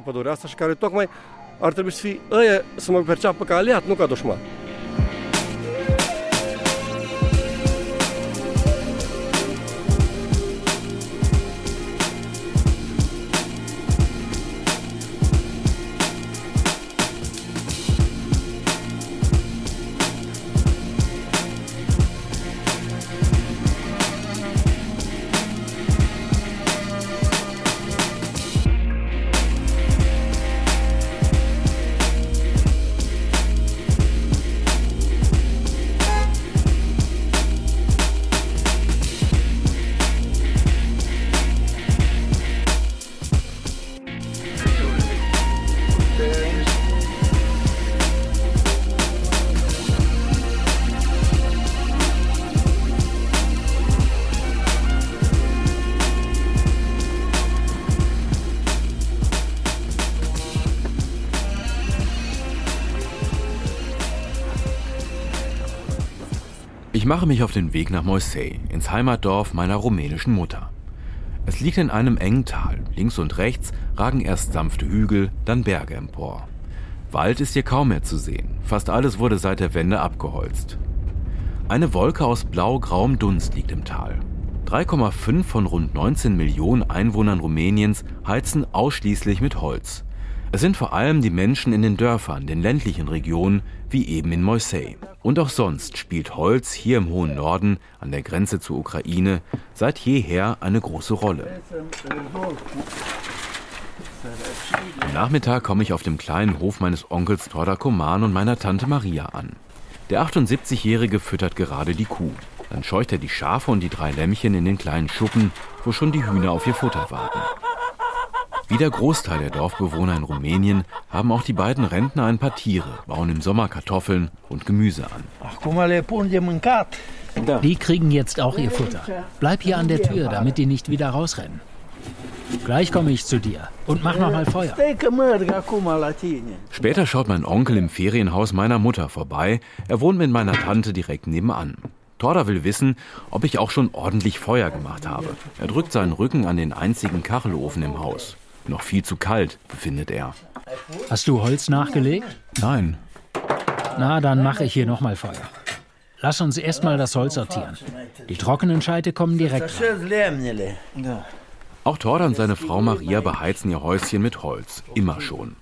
[SPEAKER 5] Mache mich auf den Weg nach Moisei, ins Heimatdorf meiner rumänischen Mutter. Es liegt in einem engen Tal. Links und rechts ragen erst sanfte Hügel, dann Berge empor. Wald ist hier kaum mehr zu sehen. Fast alles wurde seit der Wende abgeholzt. Eine Wolke aus blau-grauem Dunst liegt im Tal. 3,5 von rund 19 Millionen Einwohnern Rumäniens heizen ausschließlich mit Holz. Es sind vor allem die Menschen in den Dörfern, den ländlichen Regionen, wie eben in Moisei. Und auch sonst spielt Holz hier im hohen Norden, an der Grenze zur Ukraine, seit jeher eine große Rolle. Am Nachmittag komme ich auf dem kleinen Hof meines Onkels Torda Koman und meiner Tante Maria an. Der 78-Jährige füttert gerade die Kuh. Dann scheucht er die Schafe und die drei Lämmchen in den kleinen Schuppen, wo schon die Hühner auf ihr Futter warten. Wie der Großteil der Dorfbewohner in Rumänien haben auch die beiden Rentner ein paar Tiere, bauen im Sommer Kartoffeln und Gemüse an.
[SPEAKER 14] Die kriegen jetzt auch ihr Futter. Bleib hier an der Tür, damit die nicht wieder rausrennen. Gleich komme ich zu dir und mach noch mal Feuer.
[SPEAKER 5] Später schaut mein Onkel im Ferienhaus meiner Mutter vorbei. Er wohnt mit meiner Tante direkt nebenan. Torda will wissen, ob ich auch schon ordentlich Feuer gemacht habe. Er drückt seinen Rücken an den einzigen Kachelofen im Haus. Noch viel zu kalt, befindet er.
[SPEAKER 14] Hast du Holz nachgelegt?
[SPEAKER 5] Nein.
[SPEAKER 14] Na, dann mache ich hier noch mal Feuer. Lass uns erstmal das Holz sortieren. Die trockenen Scheite kommen direkt rein.
[SPEAKER 5] Auch Torda und seine Frau Maria beheizen ihr Häuschen mit Holz. Immer schon.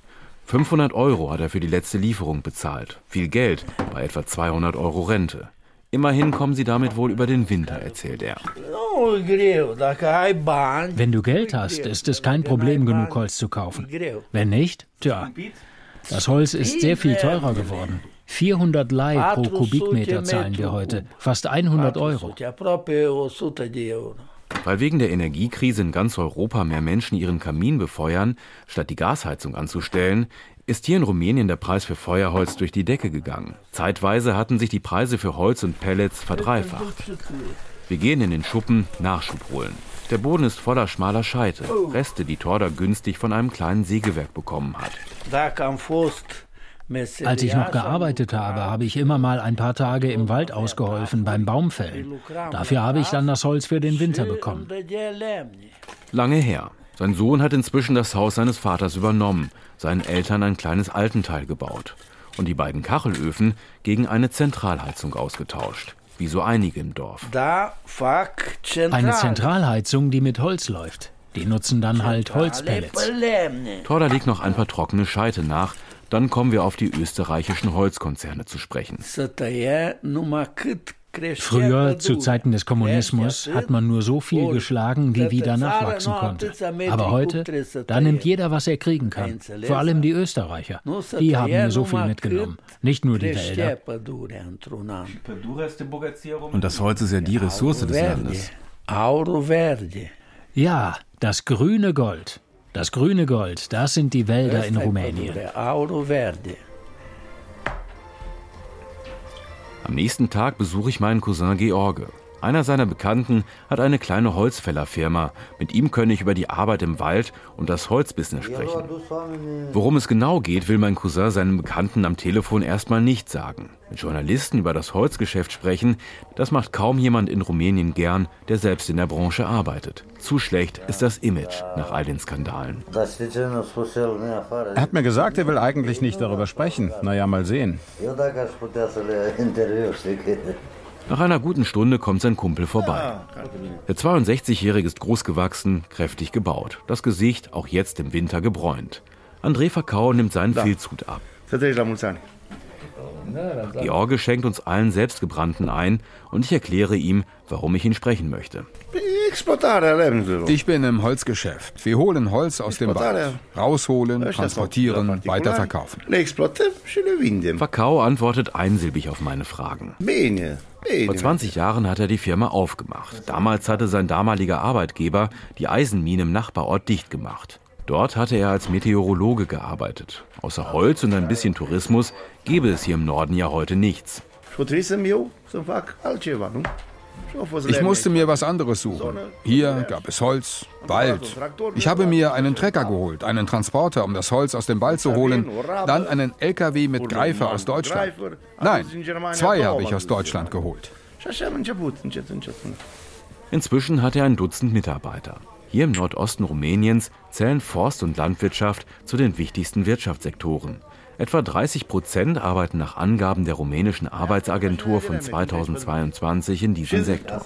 [SPEAKER 5] 500 Euro hat er für die letzte Lieferung bezahlt. Viel Geld bei etwa 200 Euro Rente. Immerhin kommen sie damit wohl über den Winter, erzählt er.
[SPEAKER 14] Wenn du Geld hast, ist es kein Problem, genug Holz zu kaufen. Wenn nicht, tja, das Holz ist sehr viel teurer geworden. 400 Lei pro Kubikmeter zahlen wir heute, fast 100 Euro.
[SPEAKER 5] Weil wegen der Energiekrise in ganz Europa mehr Menschen ihren Kamin befeuern, statt die Gasheizung anzustellen, ist hier in Rumänien der Preis für Feuerholz durch die Decke gegangen. Zeitweise hatten sich die Preise für Holz und Pellets verdreifacht. Wir gehen in den Schuppen Nachschub holen. Der Boden ist voller schmaler Scheite, Reste, die Torda günstig von einem kleinen Sägewerk bekommen hat.
[SPEAKER 14] Als ich noch gearbeitet habe, habe ich immer mal ein paar Tage im Wald ausgeholfen beim Baumfällen. Dafür habe ich dann das Holz für den Winter bekommen.
[SPEAKER 5] Lange her. Sein Sohn hat inzwischen das Haus seines Vaters übernommen, seinen Eltern ein kleines Altenteil gebaut und die beiden Kachelöfen gegen eine Zentralheizung ausgetauscht, wie so einige im Dorf.
[SPEAKER 14] Eine Zentralheizung, die mit Holz läuft. Die nutzen dann halt Holzpellets.
[SPEAKER 5] Torda legt noch ein paar trockene Scheite nach, dann kommen wir auf die österreichischen Holzkonzerne zu sprechen.
[SPEAKER 14] Früher, zu Zeiten des Kommunismus, hat man nur so viel geschlagen, wie wieder nachwachsen konnte. Aber heute, da nimmt jeder, was er kriegen kann. Vor allem die Österreicher. Die haben nur so viel mitgenommen. Nicht nur die Wälder.
[SPEAKER 5] Und das Holz ist ja die Ressource des Landes.
[SPEAKER 14] Ja, das grüne Gold. Das grüne Gold, das sind die Wälder in Rumänien.
[SPEAKER 5] Am nächsten Tag besuche ich meinen Cousin George. Einer seiner Bekannten hat eine kleine Holzfällerfirma. Mit ihm könne ich über die Arbeit im Wald und das Holzbusiness sprechen. Worum es genau geht, will mein Cousin seinen Bekannten am Telefon erstmal nicht sagen. Mit Journalisten über das Holzgeschäft sprechen, das macht kaum jemand in Rumänien gern, der selbst in der Branche arbeitet. Zu schlecht ist das Image nach all den Skandalen.
[SPEAKER 15] Er hat mir gesagt, er will eigentlich nicht darüber sprechen. Naja, mal sehen.
[SPEAKER 5] Nach einer guten Stunde kommt sein Kumpel vorbei. Der 62-Jährige ist großgewachsen, kräftig gebaut. Das Gesicht auch jetzt im Winter gebräunt. André Verkau nimmt seinen Filzhut ab. George schenkt uns allen selbstgebrannten ein und ich erkläre ihm, warum ich ihn sprechen möchte.
[SPEAKER 10] Ich bin im Holzgeschäft. Wir holen Holz aus dem Wald. Rausholen, transportieren, weiterverkaufen.
[SPEAKER 5] Verkau antwortet einsilbig auf meine Fragen. Vor 20 Jahren hat er die Firma aufgemacht. Damals hatte sein damaliger Arbeitgeber die Eisenmine im Nachbarort dicht gemacht. Dort hatte er als Meteorologe gearbeitet. Außer Holz und ein bisschen Tourismus gäbe es hier im Norden ja heute nichts.
[SPEAKER 10] Ich musste mir was anderes suchen. Hier gab es Holz, Wald. Ich habe mir einen Trecker geholt, einen Transporter, um das Holz aus dem Wald zu holen, dann einen LKW mit Greifer aus Deutschland. Nein, zwei habe ich aus Deutschland geholt.
[SPEAKER 5] Inzwischen hat er ein Dutzend Mitarbeiter. Hier im Nordosten Rumäniens zählen Forst und Landwirtschaft zu den wichtigsten Wirtschaftssektoren. Etwa 30 Prozent arbeiten nach Angaben der rumänischen Arbeitsagentur von 2022 in diesem Sektor.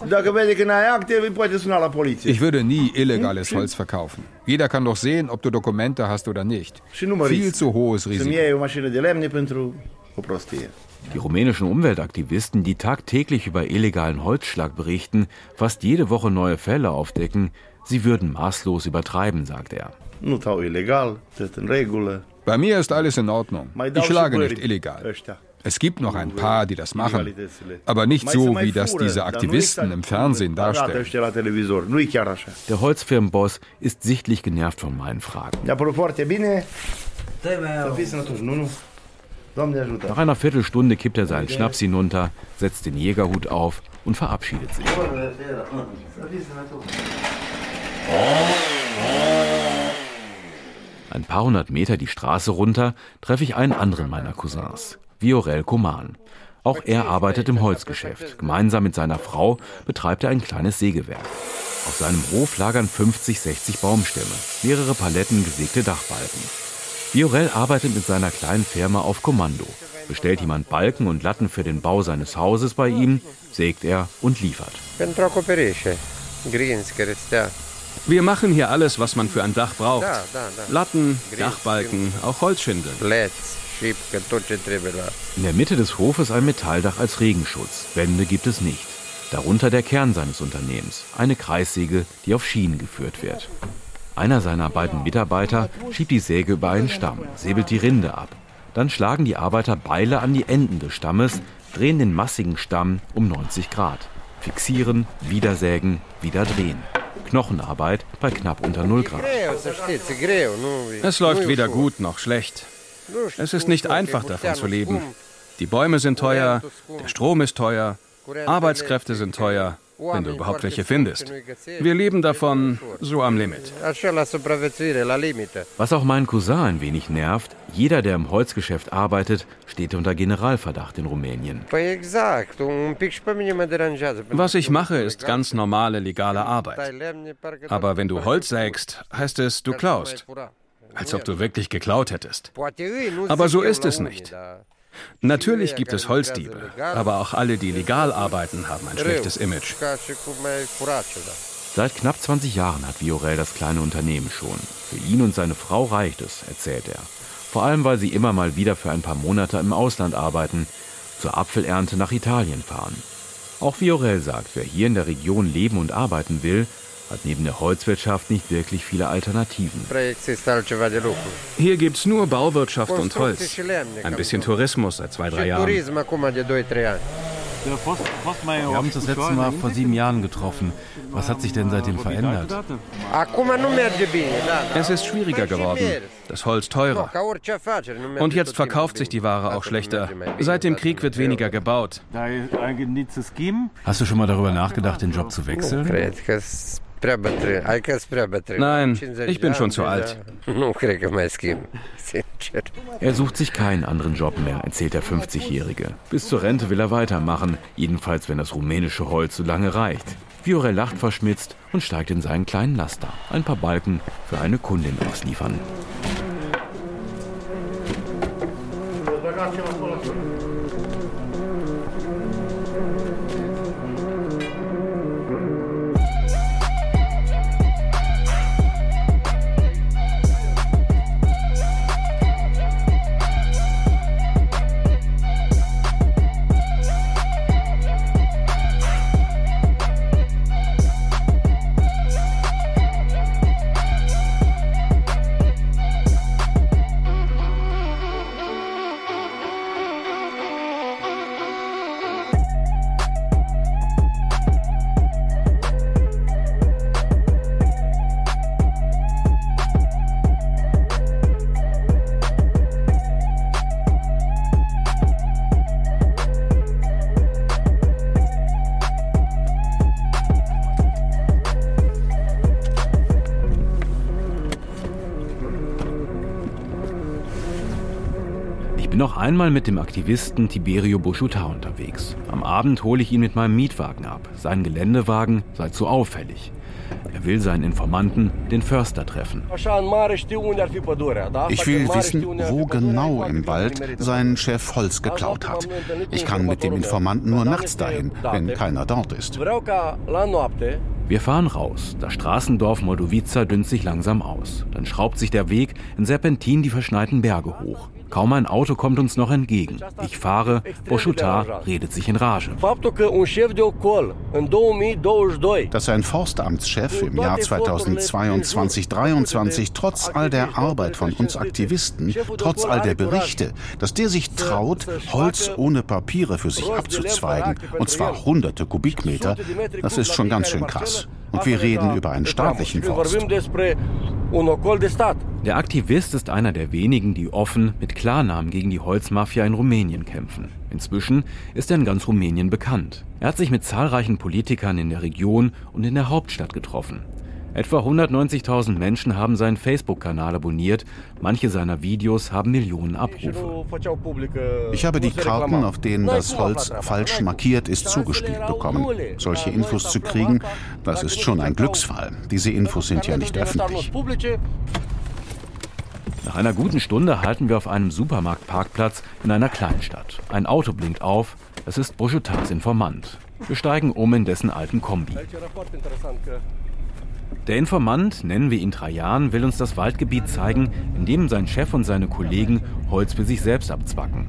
[SPEAKER 10] Ich würde nie illegales Holz verkaufen. Jeder kann doch sehen, ob du Dokumente hast oder nicht. Viel zu hohes Risiko.
[SPEAKER 5] Die rumänischen Umweltaktivisten, die tagtäglich über illegalen Holzschlag berichten, fast jede Woche neue Fälle aufdecken, sie würden maßlos übertreiben, sagt er.
[SPEAKER 10] Bei mir ist alles in Ordnung. Ich schlage nicht illegal. Es gibt noch ein paar, die das machen, aber nicht so, wie das diese Aktivisten im Fernsehen darstellen.
[SPEAKER 5] Der Holzfirmenboss ist sichtlich genervt von meinen Fragen. Nach einer Viertelstunde kippt er seinen Schnaps hinunter, setzt den Jägerhut auf und verabschiedet sich. Ein paar hundert Meter die Straße runter treffe ich einen anderen meiner Cousins, Viorel Coman. Auch er arbeitet im Holzgeschäft. Gemeinsam mit seiner Frau betreibt er ein kleines Sägewerk. Auf seinem Hof lagern 50, 60 Baumstämme, mehrere Paletten gesägte Dachbalken. Viorel arbeitet mit seiner kleinen Firma auf Kommando. Bestellt jemand Balken und Latten für den Bau seines Hauses bei ihm, sägt er und liefert.
[SPEAKER 7] Wir machen hier alles, was man für ein Dach braucht. Latten, Dachbalken, auch Holzschindeln.
[SPEAKER 5] In der Mitte des Hofes ein Metalldach als Regenschutz. Wände gibt es nicht. Darunter der Kern seines Unternehmens, eine Kreissäge, die auf Schienen geführt wird. Einer seiner beiden Mitarbeiter schiebt die Säge über einen Stamm, säbelt die Rinde ab. Dann schlagen die Arbeiter Beile an die Enden des Stammes, drehen den massigen Stamm um 90 Grad. Fixieren, wieder sägen, wieder drehen. Knochenarbeit bei knapp unter 0 Grad.
[SPEAKER 7] Es läuft weder gut noch schlecht. Es ist nicht einfach davon zu leben. Die Bäume sind teuer, der Strom ist teuer, Arbeitskräfte sind teuer, wenn du überhaupt welche findest. Wir leben davon so am Limit.
[SPEAKER 5] Was auch meinen Cousin ein wenig nervt, jeder, der im Holzgeschäft arbeitet, steht unter Generalverdacht in Rumänien.
[SPEAKER 7] Was ich mache, ist ganz normale legale Arbeit. Aber wenn du Holz sägst, heißt es, du klaust. Als ob du wirklich geklaut hättest. Aber so ist es nicht. Natürlich gibt es Holzdiebe, aber auch alle, die legal arbeiten, haben ein schlechtes Image.
[SPEAKER 5] Seit knapp 20 Jahren hat Viorel das kleine Unternehmen schon. Für ihn und seine Frau reicht es, erzählt er. Vor allem, weil sie immer mal wieder für ein paar Monate im Ausland arbeiten, zur Apfelernte nach Italien fahren. Auch Viorel sagt, wer hier in der Region leben und arbeiten will, hat neben der Holzwirtschaft nicht wirklich viele Alternativen.
[SPEAKER 7] Hier gibt es nur Bauwirtschaft und Holz. Ein bisschen Tourismus seit zwei, drei Jahren.
[SPEAKER 5] Wir haben uns das letzte Mal vor sieben Jahren getroffen. Was hat sich denn seitdem verändert?
[SPEAKER 7] Es ist schwieriger geworden. Das Holz teurer. Und jetzt verkauft sich die Ware auch schlechter. Seit dem Krieg wird weniger gebaut.
[SPEAKER 5] Hast du schon mal darüber nachgedacht, den Job zu wechseln?
[SPEAKER 7] Nein, ich bin schon zu alt.
[SPEAKER 5] Er sucht sich keinen anderen Job mehr, erzählt der 50-Jährige. Bis zur Rente will er weitermachen, jedenfalls wenn das rumänische Holz so lange reicht. Viore lacht verschmitzt und steigt in seinen kleinen Laster. Ein paar Balken für eine Kundin ausliefern. Einmal mit dem Aktivisten Tiberio Buschuta unterwegs. Am Abend hole ich ihn mit meinem Mietwagen ab. Sein Geländewagen sei zu auffällig. Er will seinen Informanten, den Förster, treffen.
[SPEAKER 8] Ich will wissen, wo genau im Wald sein Chef Holz geklaut hat. Ich kann mit dem Informanten nur nachts dahin, wenn keiner dort ist.
[SPEAKER 5] Wir fahren raus. Das Straßendorf Moldowica dünnt sich langsam aus. Dann schraubt sich der Weg in Serpentin die verschneiten Berge hoch. Kaum ein Auto kommt uns noch entgegen. Ich fahre, Boschutar redet sich in Rage.
[SPEAKER 8] Dass ein Forstamtschef im Jahr 2022-23 trotz all der Arbeit von uns Aktivisten, trotz all der Berichte, dass der sich traut, Holz ohne Papiere für sich abzuzweigen, und zwar hunderte Kubikmeter, das ist schon ganz schön krass. Und wir reden über einen staatlichen Forst.
[SPEAKER 5] Der Aktivist ist einer der wenigen, die offen mit Klarnamen gegen die Holzmafia in Rumänien kämpfen. Inzwischen ist er in ganz Rumänien bekannt. Er hat sich mit zahlreichen Politikern in der Region und in der Hauptstadt getroffen. Etwa 190.000 Menschen haben seinen Facebook-Kanal abonniert. Manche seiner Videos haben Millionen Abrufe.
[SPEAKER 8] Ich habe die Karten, auf denen das Holz falsch markiert ist, zugespielt bekommen. Solche Infos zu kriegen, das ist schon ein Glücksfall. Diese Infos sind ja nicht öffentlich.
[SPEAKER 5] Nach einer guten Stunde halten wir auf einem Supermarktparkplatz in einer Kleinstadt. Ein Auto blinkt auf. Es ist Bruschetars Informant. Wir steigen um in dessen alten Kombi. Der Informant, nennen wir ihn Trajan, will uns das Waldgebiet zeigen, in dem sein Chef und seine Kollegen Holz für sich selbst abzwacken.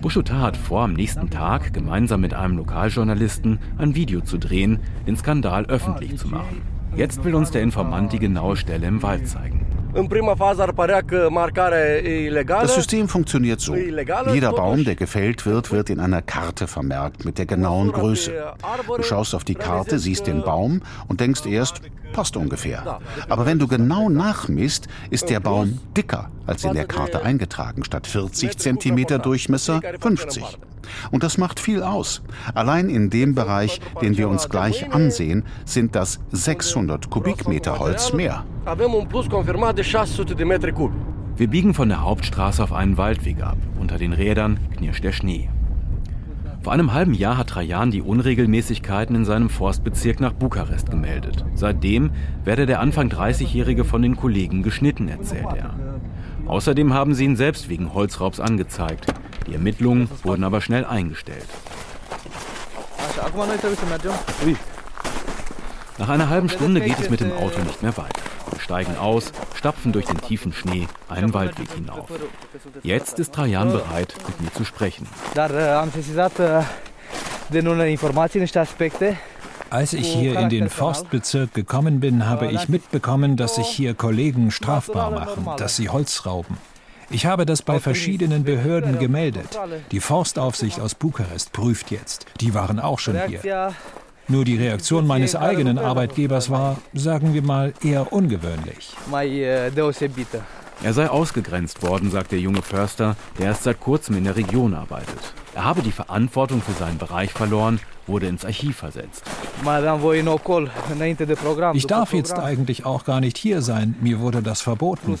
[SPEAKER 5] Buschutar hat vor, am nächsten Tag gemeinsam mit einem Lokaljournalisten ein Video zu drehen, den Skandal öffentlich zu machen. Jetzt will uns der Informant die genaue Stelle im Wald zeigen.
[SPEAKER 8] Das System funktioniert so. Jeder Baum, der gefällt wird, wird in einer Karte vermerkt mit der genauen Größe. Du schaust auf die Karte, siehst den Baum und denkst erst, passt ungefähr. Aber wenn du genau nachmisst, ist der Baum dicker als in der Karte eingetragen. Statt 40 cm Durchmesser 50. Und das macht viel aus. Allein in dem Bereich, den wir uns gleich ansehen, sind das 600 Kubikmeter Holz mehr.
[SPEAKER 5] Wir biegen von der Hauptstraße auf einen Waldweg ab. Unter den Rädern knirscht der Schnee. Vor einem halben Jahr hat Trajan die Unregelmäßigkeiten in seinem Forstbezirk nach Bukarest gemeldet. Seitdem werde der Anfang 30-Jährige von den Kollegen geschnitten, erzählt er. Außerdem haben sie ihn selbst wegen Holzraubs angezeigt. Die Ermittlungen wurden aber schnell eingestellt. Nach einer halben Stunde geht es mit dem Auto nicht mehr weiter. Wir steigen aus, stapfen durch den tiefen Schnee einen Waldweg hinauf. Jetzt ist Trajan bereit, mit mir zu sprechen.
[SPEAKER 6] Als ich hier in den Forstbezirk gekommen bin, habe ich mitbekommen, dass sich hier Kollegen strafbar machen, dass sie Holz rauben. Ich habe das bei verschiedenen Behörden gemeldet. Die Forstaufsicht aus Bukarest prüft jetzt. Die waren auch schon hier. Nur die Reaktion meines eigenen Arbeitgebers war, sagen wir mal, eher ungewöhnlich.
[SPEAKER 5] Er sei ausgegrenzt worden, sagt der junge Förster, der erst seit kurzem in der Region arbeitet. Er habe die Verantwortung für seinen Bereich verloren, wurde ins Archiv versetzt.
[SPEAKER 6] Ich darf jetzt eigentlich auch gar nicht hier sein. Mir wurde das verboten.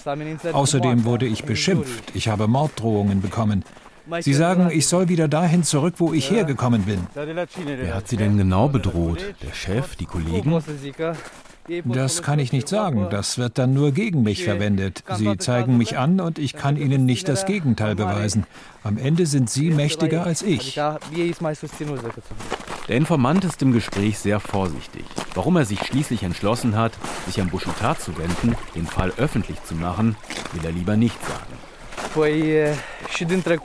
[SPEAKER 6] Außerdem wurde ich beschimpft. Ich habe Morddrohungen bekommen. Sie sagen, ich soll wieder dahin zurück, wo ich hergekommen bin.
[SPEAKER 5] Wer hat Sie denn genau bedroht? Der Chef, die Kollegen?
[SPEAKER 6] Das kann ich nicht sagen. Das wird dann nur gegen mich verwendet. Sie zeigen mich an und ich kann ihnen nicht das Gegenteil beweisen. Am Ende sind sie mächtiger als ich.
[SPEAKER 5] Der Informant ist im Gespräch sehr vorsichtig. Warum er sich schließlich entschlossen hat, sich an Buschutar zu wenden, den Fall öffentlich zu machen, will er lieber nicht sagen.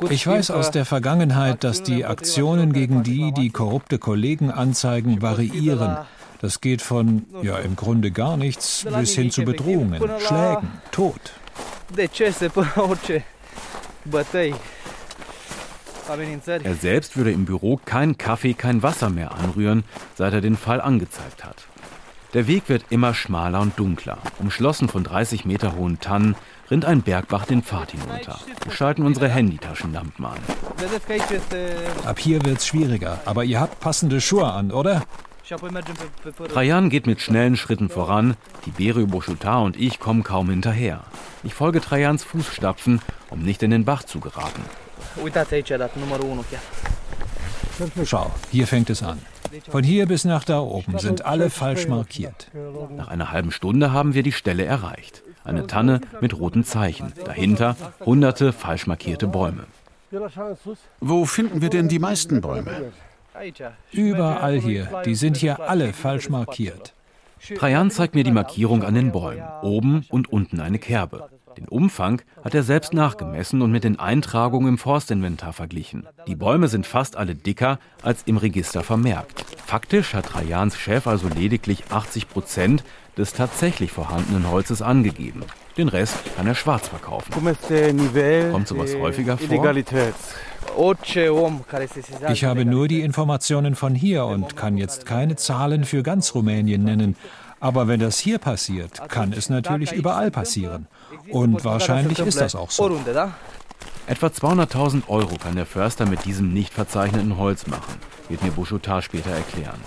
[SPEAKER 6] Ich weiß aus der Vergangenheit, dass die Aktionen gegen die, die korrupte Kollegen anzeigen, variieren. Das geht von, ja, im Grunde gar nichts bis hin zu Bedrohungen, Schlägen, Tod.
[SPEAKER 5] Er selbst würde im Büro kein Kaffee, kein Wasser mehr anrühren, seit er den Fall angezeigt hat. Der Weg wird immer schmaler und dunkler. Umschlossen von 30 Meter hohen Tannen rinnt ein Bergbach den Pfad hinunter. Wir schalten unsere Handytaschenlampen an.
[SPEAKER 6] Ab hier wird's schwieriger, aber ihr habt passende Schuhe an, oder?
[SPEAKER 5] Trajan geht mit schnellen Schritten voran, Tiberio Boschutar und ich kommen kaum hinterher. Ich folge Trajans Fußstapfen, um nicht in den Bach zu geraten.
[SPEAKER 6] Schau, hier fängt es an. Von hier bis nach da oben sind alle falsch markiert.
[SPEAKER 5] Nach einer halben Stunde haben wir die Stelle erreicht. Eine Tanne mit roten Zeichen. Dahinter hunderte falsch markierte Bäume.
[SPEAKER 8] Wo finden wir denn die meisten Bäume?
[SPEAKER 6] Überall hier. Die sind hier alle falsch markiert.
[SPEAKER 5] Trajan zeigt mir die Markierung an den Bäumen. Oben und unten eine Kerbe. Den Umfang hat er selbst nachgemessen und mit den Eintragungen im Forstinventar verglichen. Die Bäume sind fast alle dicker als im Register vermerkt. Faktisch hat Trajans Chef also lediglich 80 Prozent des tatsächlich vorhandenen Holzes angegeben. Den Rest kann er schwarz verkaufen. Kommt sowas häufiger vor?
[SPEAKER 6] Ich habe nur die Informationen von hier und kann jetzt keine Zahlen für ganz Rumänien nennen. Aber wenn das hier passiert, kann es natürlich überall passieren. Und wahrscheinlich ist das auch so.
[SPEAKER 5] Etwa 200.000 Euro kann der Förster mit diesem nicht verzeichneten Holz machen, wird mir Bouchotard später erklären.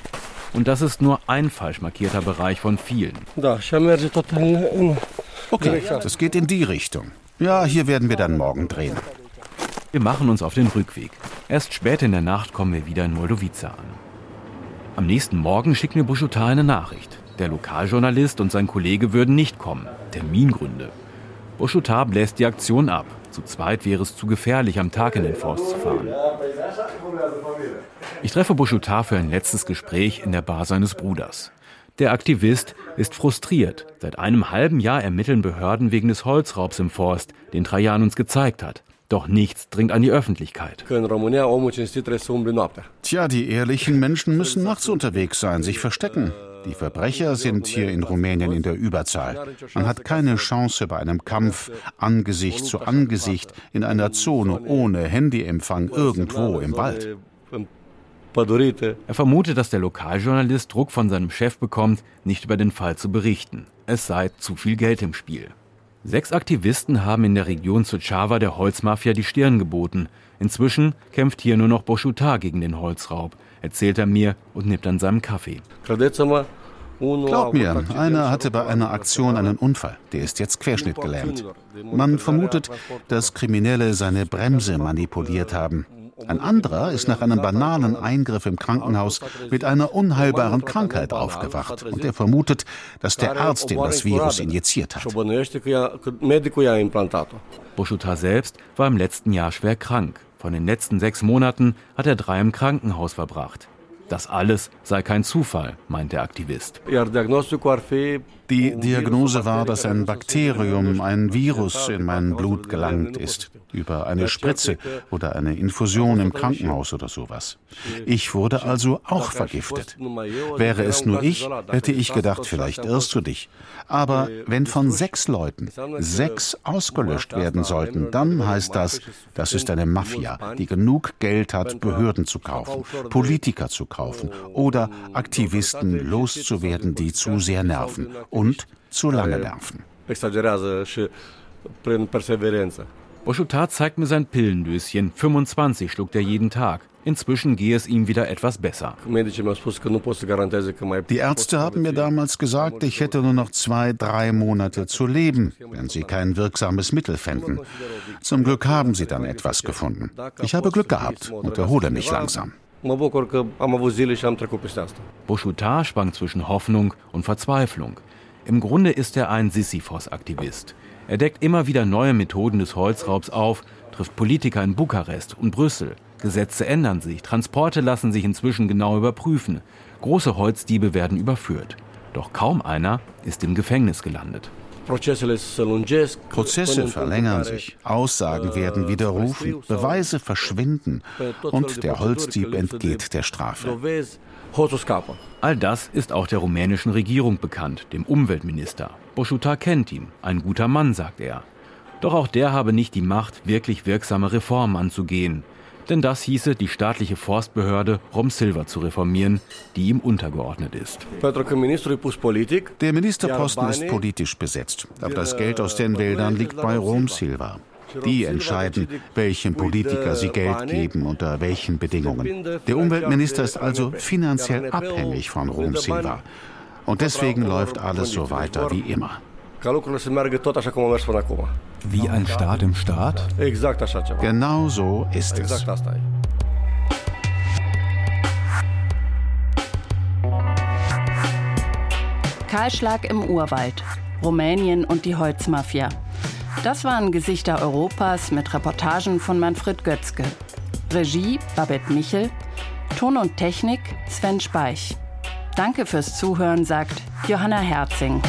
[SPEAKER 5] Und das ist nur ein falsch markierter Bereich von vielen.
[SPEAKER 8] Okay, das geht in die Richtung. Ja, hier werden wir dann morgen drehen.
[SPEAKER 5] Wir machen uns auf den Rückweg. Erst spät in der Nacht kommen wir wieder in Moldovica an. Am nächsten Morgen schickt mir Bouchotard eine Nachricht. Der Lokaljournalist und sein Kollege würden nicht kommen. Termingründe. Bouchotard bläst die Aktion ab. Zu zweit wäre es zu gefährlich, am Tag in den Forst zu fahren. Ich treffe Bouchotard für ein letztes Gespräch in der Bar seines Bruders. Der Aktivist ist frustriert. Seit einem halben Jahr ermitteln Behörden wegen des Holzraubs im Forst, den Trajan uns gezeigt hat. Doch nichts dringt an die Öffentlichkeit.
[SPEAKER 8] Tja, die ehrlichen Menschen müssen nachts unterwegs sein, sich verstecken. Die Verbrecher sind hier in Rumänien in der Überzahl. Man hat keine Chance bei einem Kampf Angesicht zu Angesicht in einer Zone ohne Handyempfang irgendwo im Wald.
[SPEAKER 5] Er vermutet, dass der Lokaljournalist Druck von seinem Chef bekommt, nicht über den Fall zu berichten. Es sei zu viel Geld im Spiel. Sechs Aktivisten haben in der Region Suceava der Holzmafia die Stirn geboten. Inzwischen kämpft hier nur noch Boschutar gegen den Holzraub, erzählt er mir und nippt an seinem Kaffee.
[SPEAKER 8] Glaub mir, einer hatte bei einer Aktion einen Unfall. Der ist jetzt querschnittgelähmt. Man vermutet, dass Kriminelle seine Bremse manipuliert haben. Ein anderer ist nach einem banalen Eingriff im Krankenhaus mit einer unheilbaren Krankheit aufgewacht und er vermutet, dass der Arzt ihm das Virus injiziert hat.
[SPEAKER 5] Boschutar selbst war im letzten Jahr schwer krank. Von den letzten sechs Monaten hat er drei im Krankenhaus verbracht. Das alles sei kein Zufall, meint der Aktivist.
[SPEAKER 8] Die Diagnose war, dass ein Bakterium, ein Virus in mein Blut gelangt ist. Über eine Spritze oder eine Infusion im Krankenhaus oder sowas. Ich wurde also auch vergiftet. Wäre es nur ich, hätte ich gedacht, vielleicht irrst du dich. Aber wenn von sechs Leuten sechs ausgelöscht werden sollten, dann heißt das, das ist eine Mafia, die genug Geld hat, Behörden zu kaufen, Politiker zu kaufen oder Aktivisten loszuwerden, die zu sehr nerven und zu lange nerven.
[SPEAKER 5] Boschutat zeigt mir sein Pillendöschen. 25 schluckt er jeden Tag. Inzwischen gehe es ihm wieder etwas besser.
[SPEAKER 8] Die Ärzte haben mir damals gesagt, ich hätte nur noch zwei, drei Monate zu leben, wenn sie kein wirksames Mittel fänden. Zum Glück haben sie dann etwas gefunden. Ich habe Glück gehabt und erhole mich langsam.
[SPEAKER 5] Boschutar schwankt zwischen Hoffnung und Verzweiflung. Im Grunde ist er ein Sisyphos-Aktivist. Er deckt immer wieder neue Methoden des Holzraubs auf, trifft Politiker in Bukarest und Brüssel. Gesetze ändern sich, Transporte lassen sich inzwischen genau überprüfen. Große Holzdiebe werden überführt. Doch kaum einer ist im Gefängnis gelandet.
[SPEAKER 8] Prozesse verlängern sich, Aussagen werden widerrufen, Beweise verschwinden und der Holzdieb entgeht der Strafe.
[SPEAKER 5] All das ist auch der rumänischen Regierung bekannt, dem Umweltminister. Boschuta kennt ihn, ein guter Mann, sagt er. Doch auch der habe nicht die Macht, wirklich wirksame Reformen anzugehen. Denn das hieße, die staatliche Forstbehörde Rom Silva zu reformieren, die ihm untergeordnet ist.
[SPEAKER 8] Der Ministerposten ist politisch besetzt, aber das Geld aus den Wäldern liegt bei Rom Silva. Die entscheiden, welchem Politiker sie Geld geben, unter welchen Bedingungen. Der Umweltminister ist also finanziell abhängig von Rom Silva. Und deswegen läuft alles so weiter wie immer.
[SPEAKER 5] Wie ein Staat im Staat?
[SPEAKER 8] Genau so ist es.
[SPEAKER 9] Kahlschlag im Urwald, Rumänien und die Holzmafia. Das waren Gesichter Europas mit Reportagen von Manfred Götzke. Regie Babette Michel, Ton und Technik Sven Speich. Danke fürs Zuhören, sagt Johanna Herzing.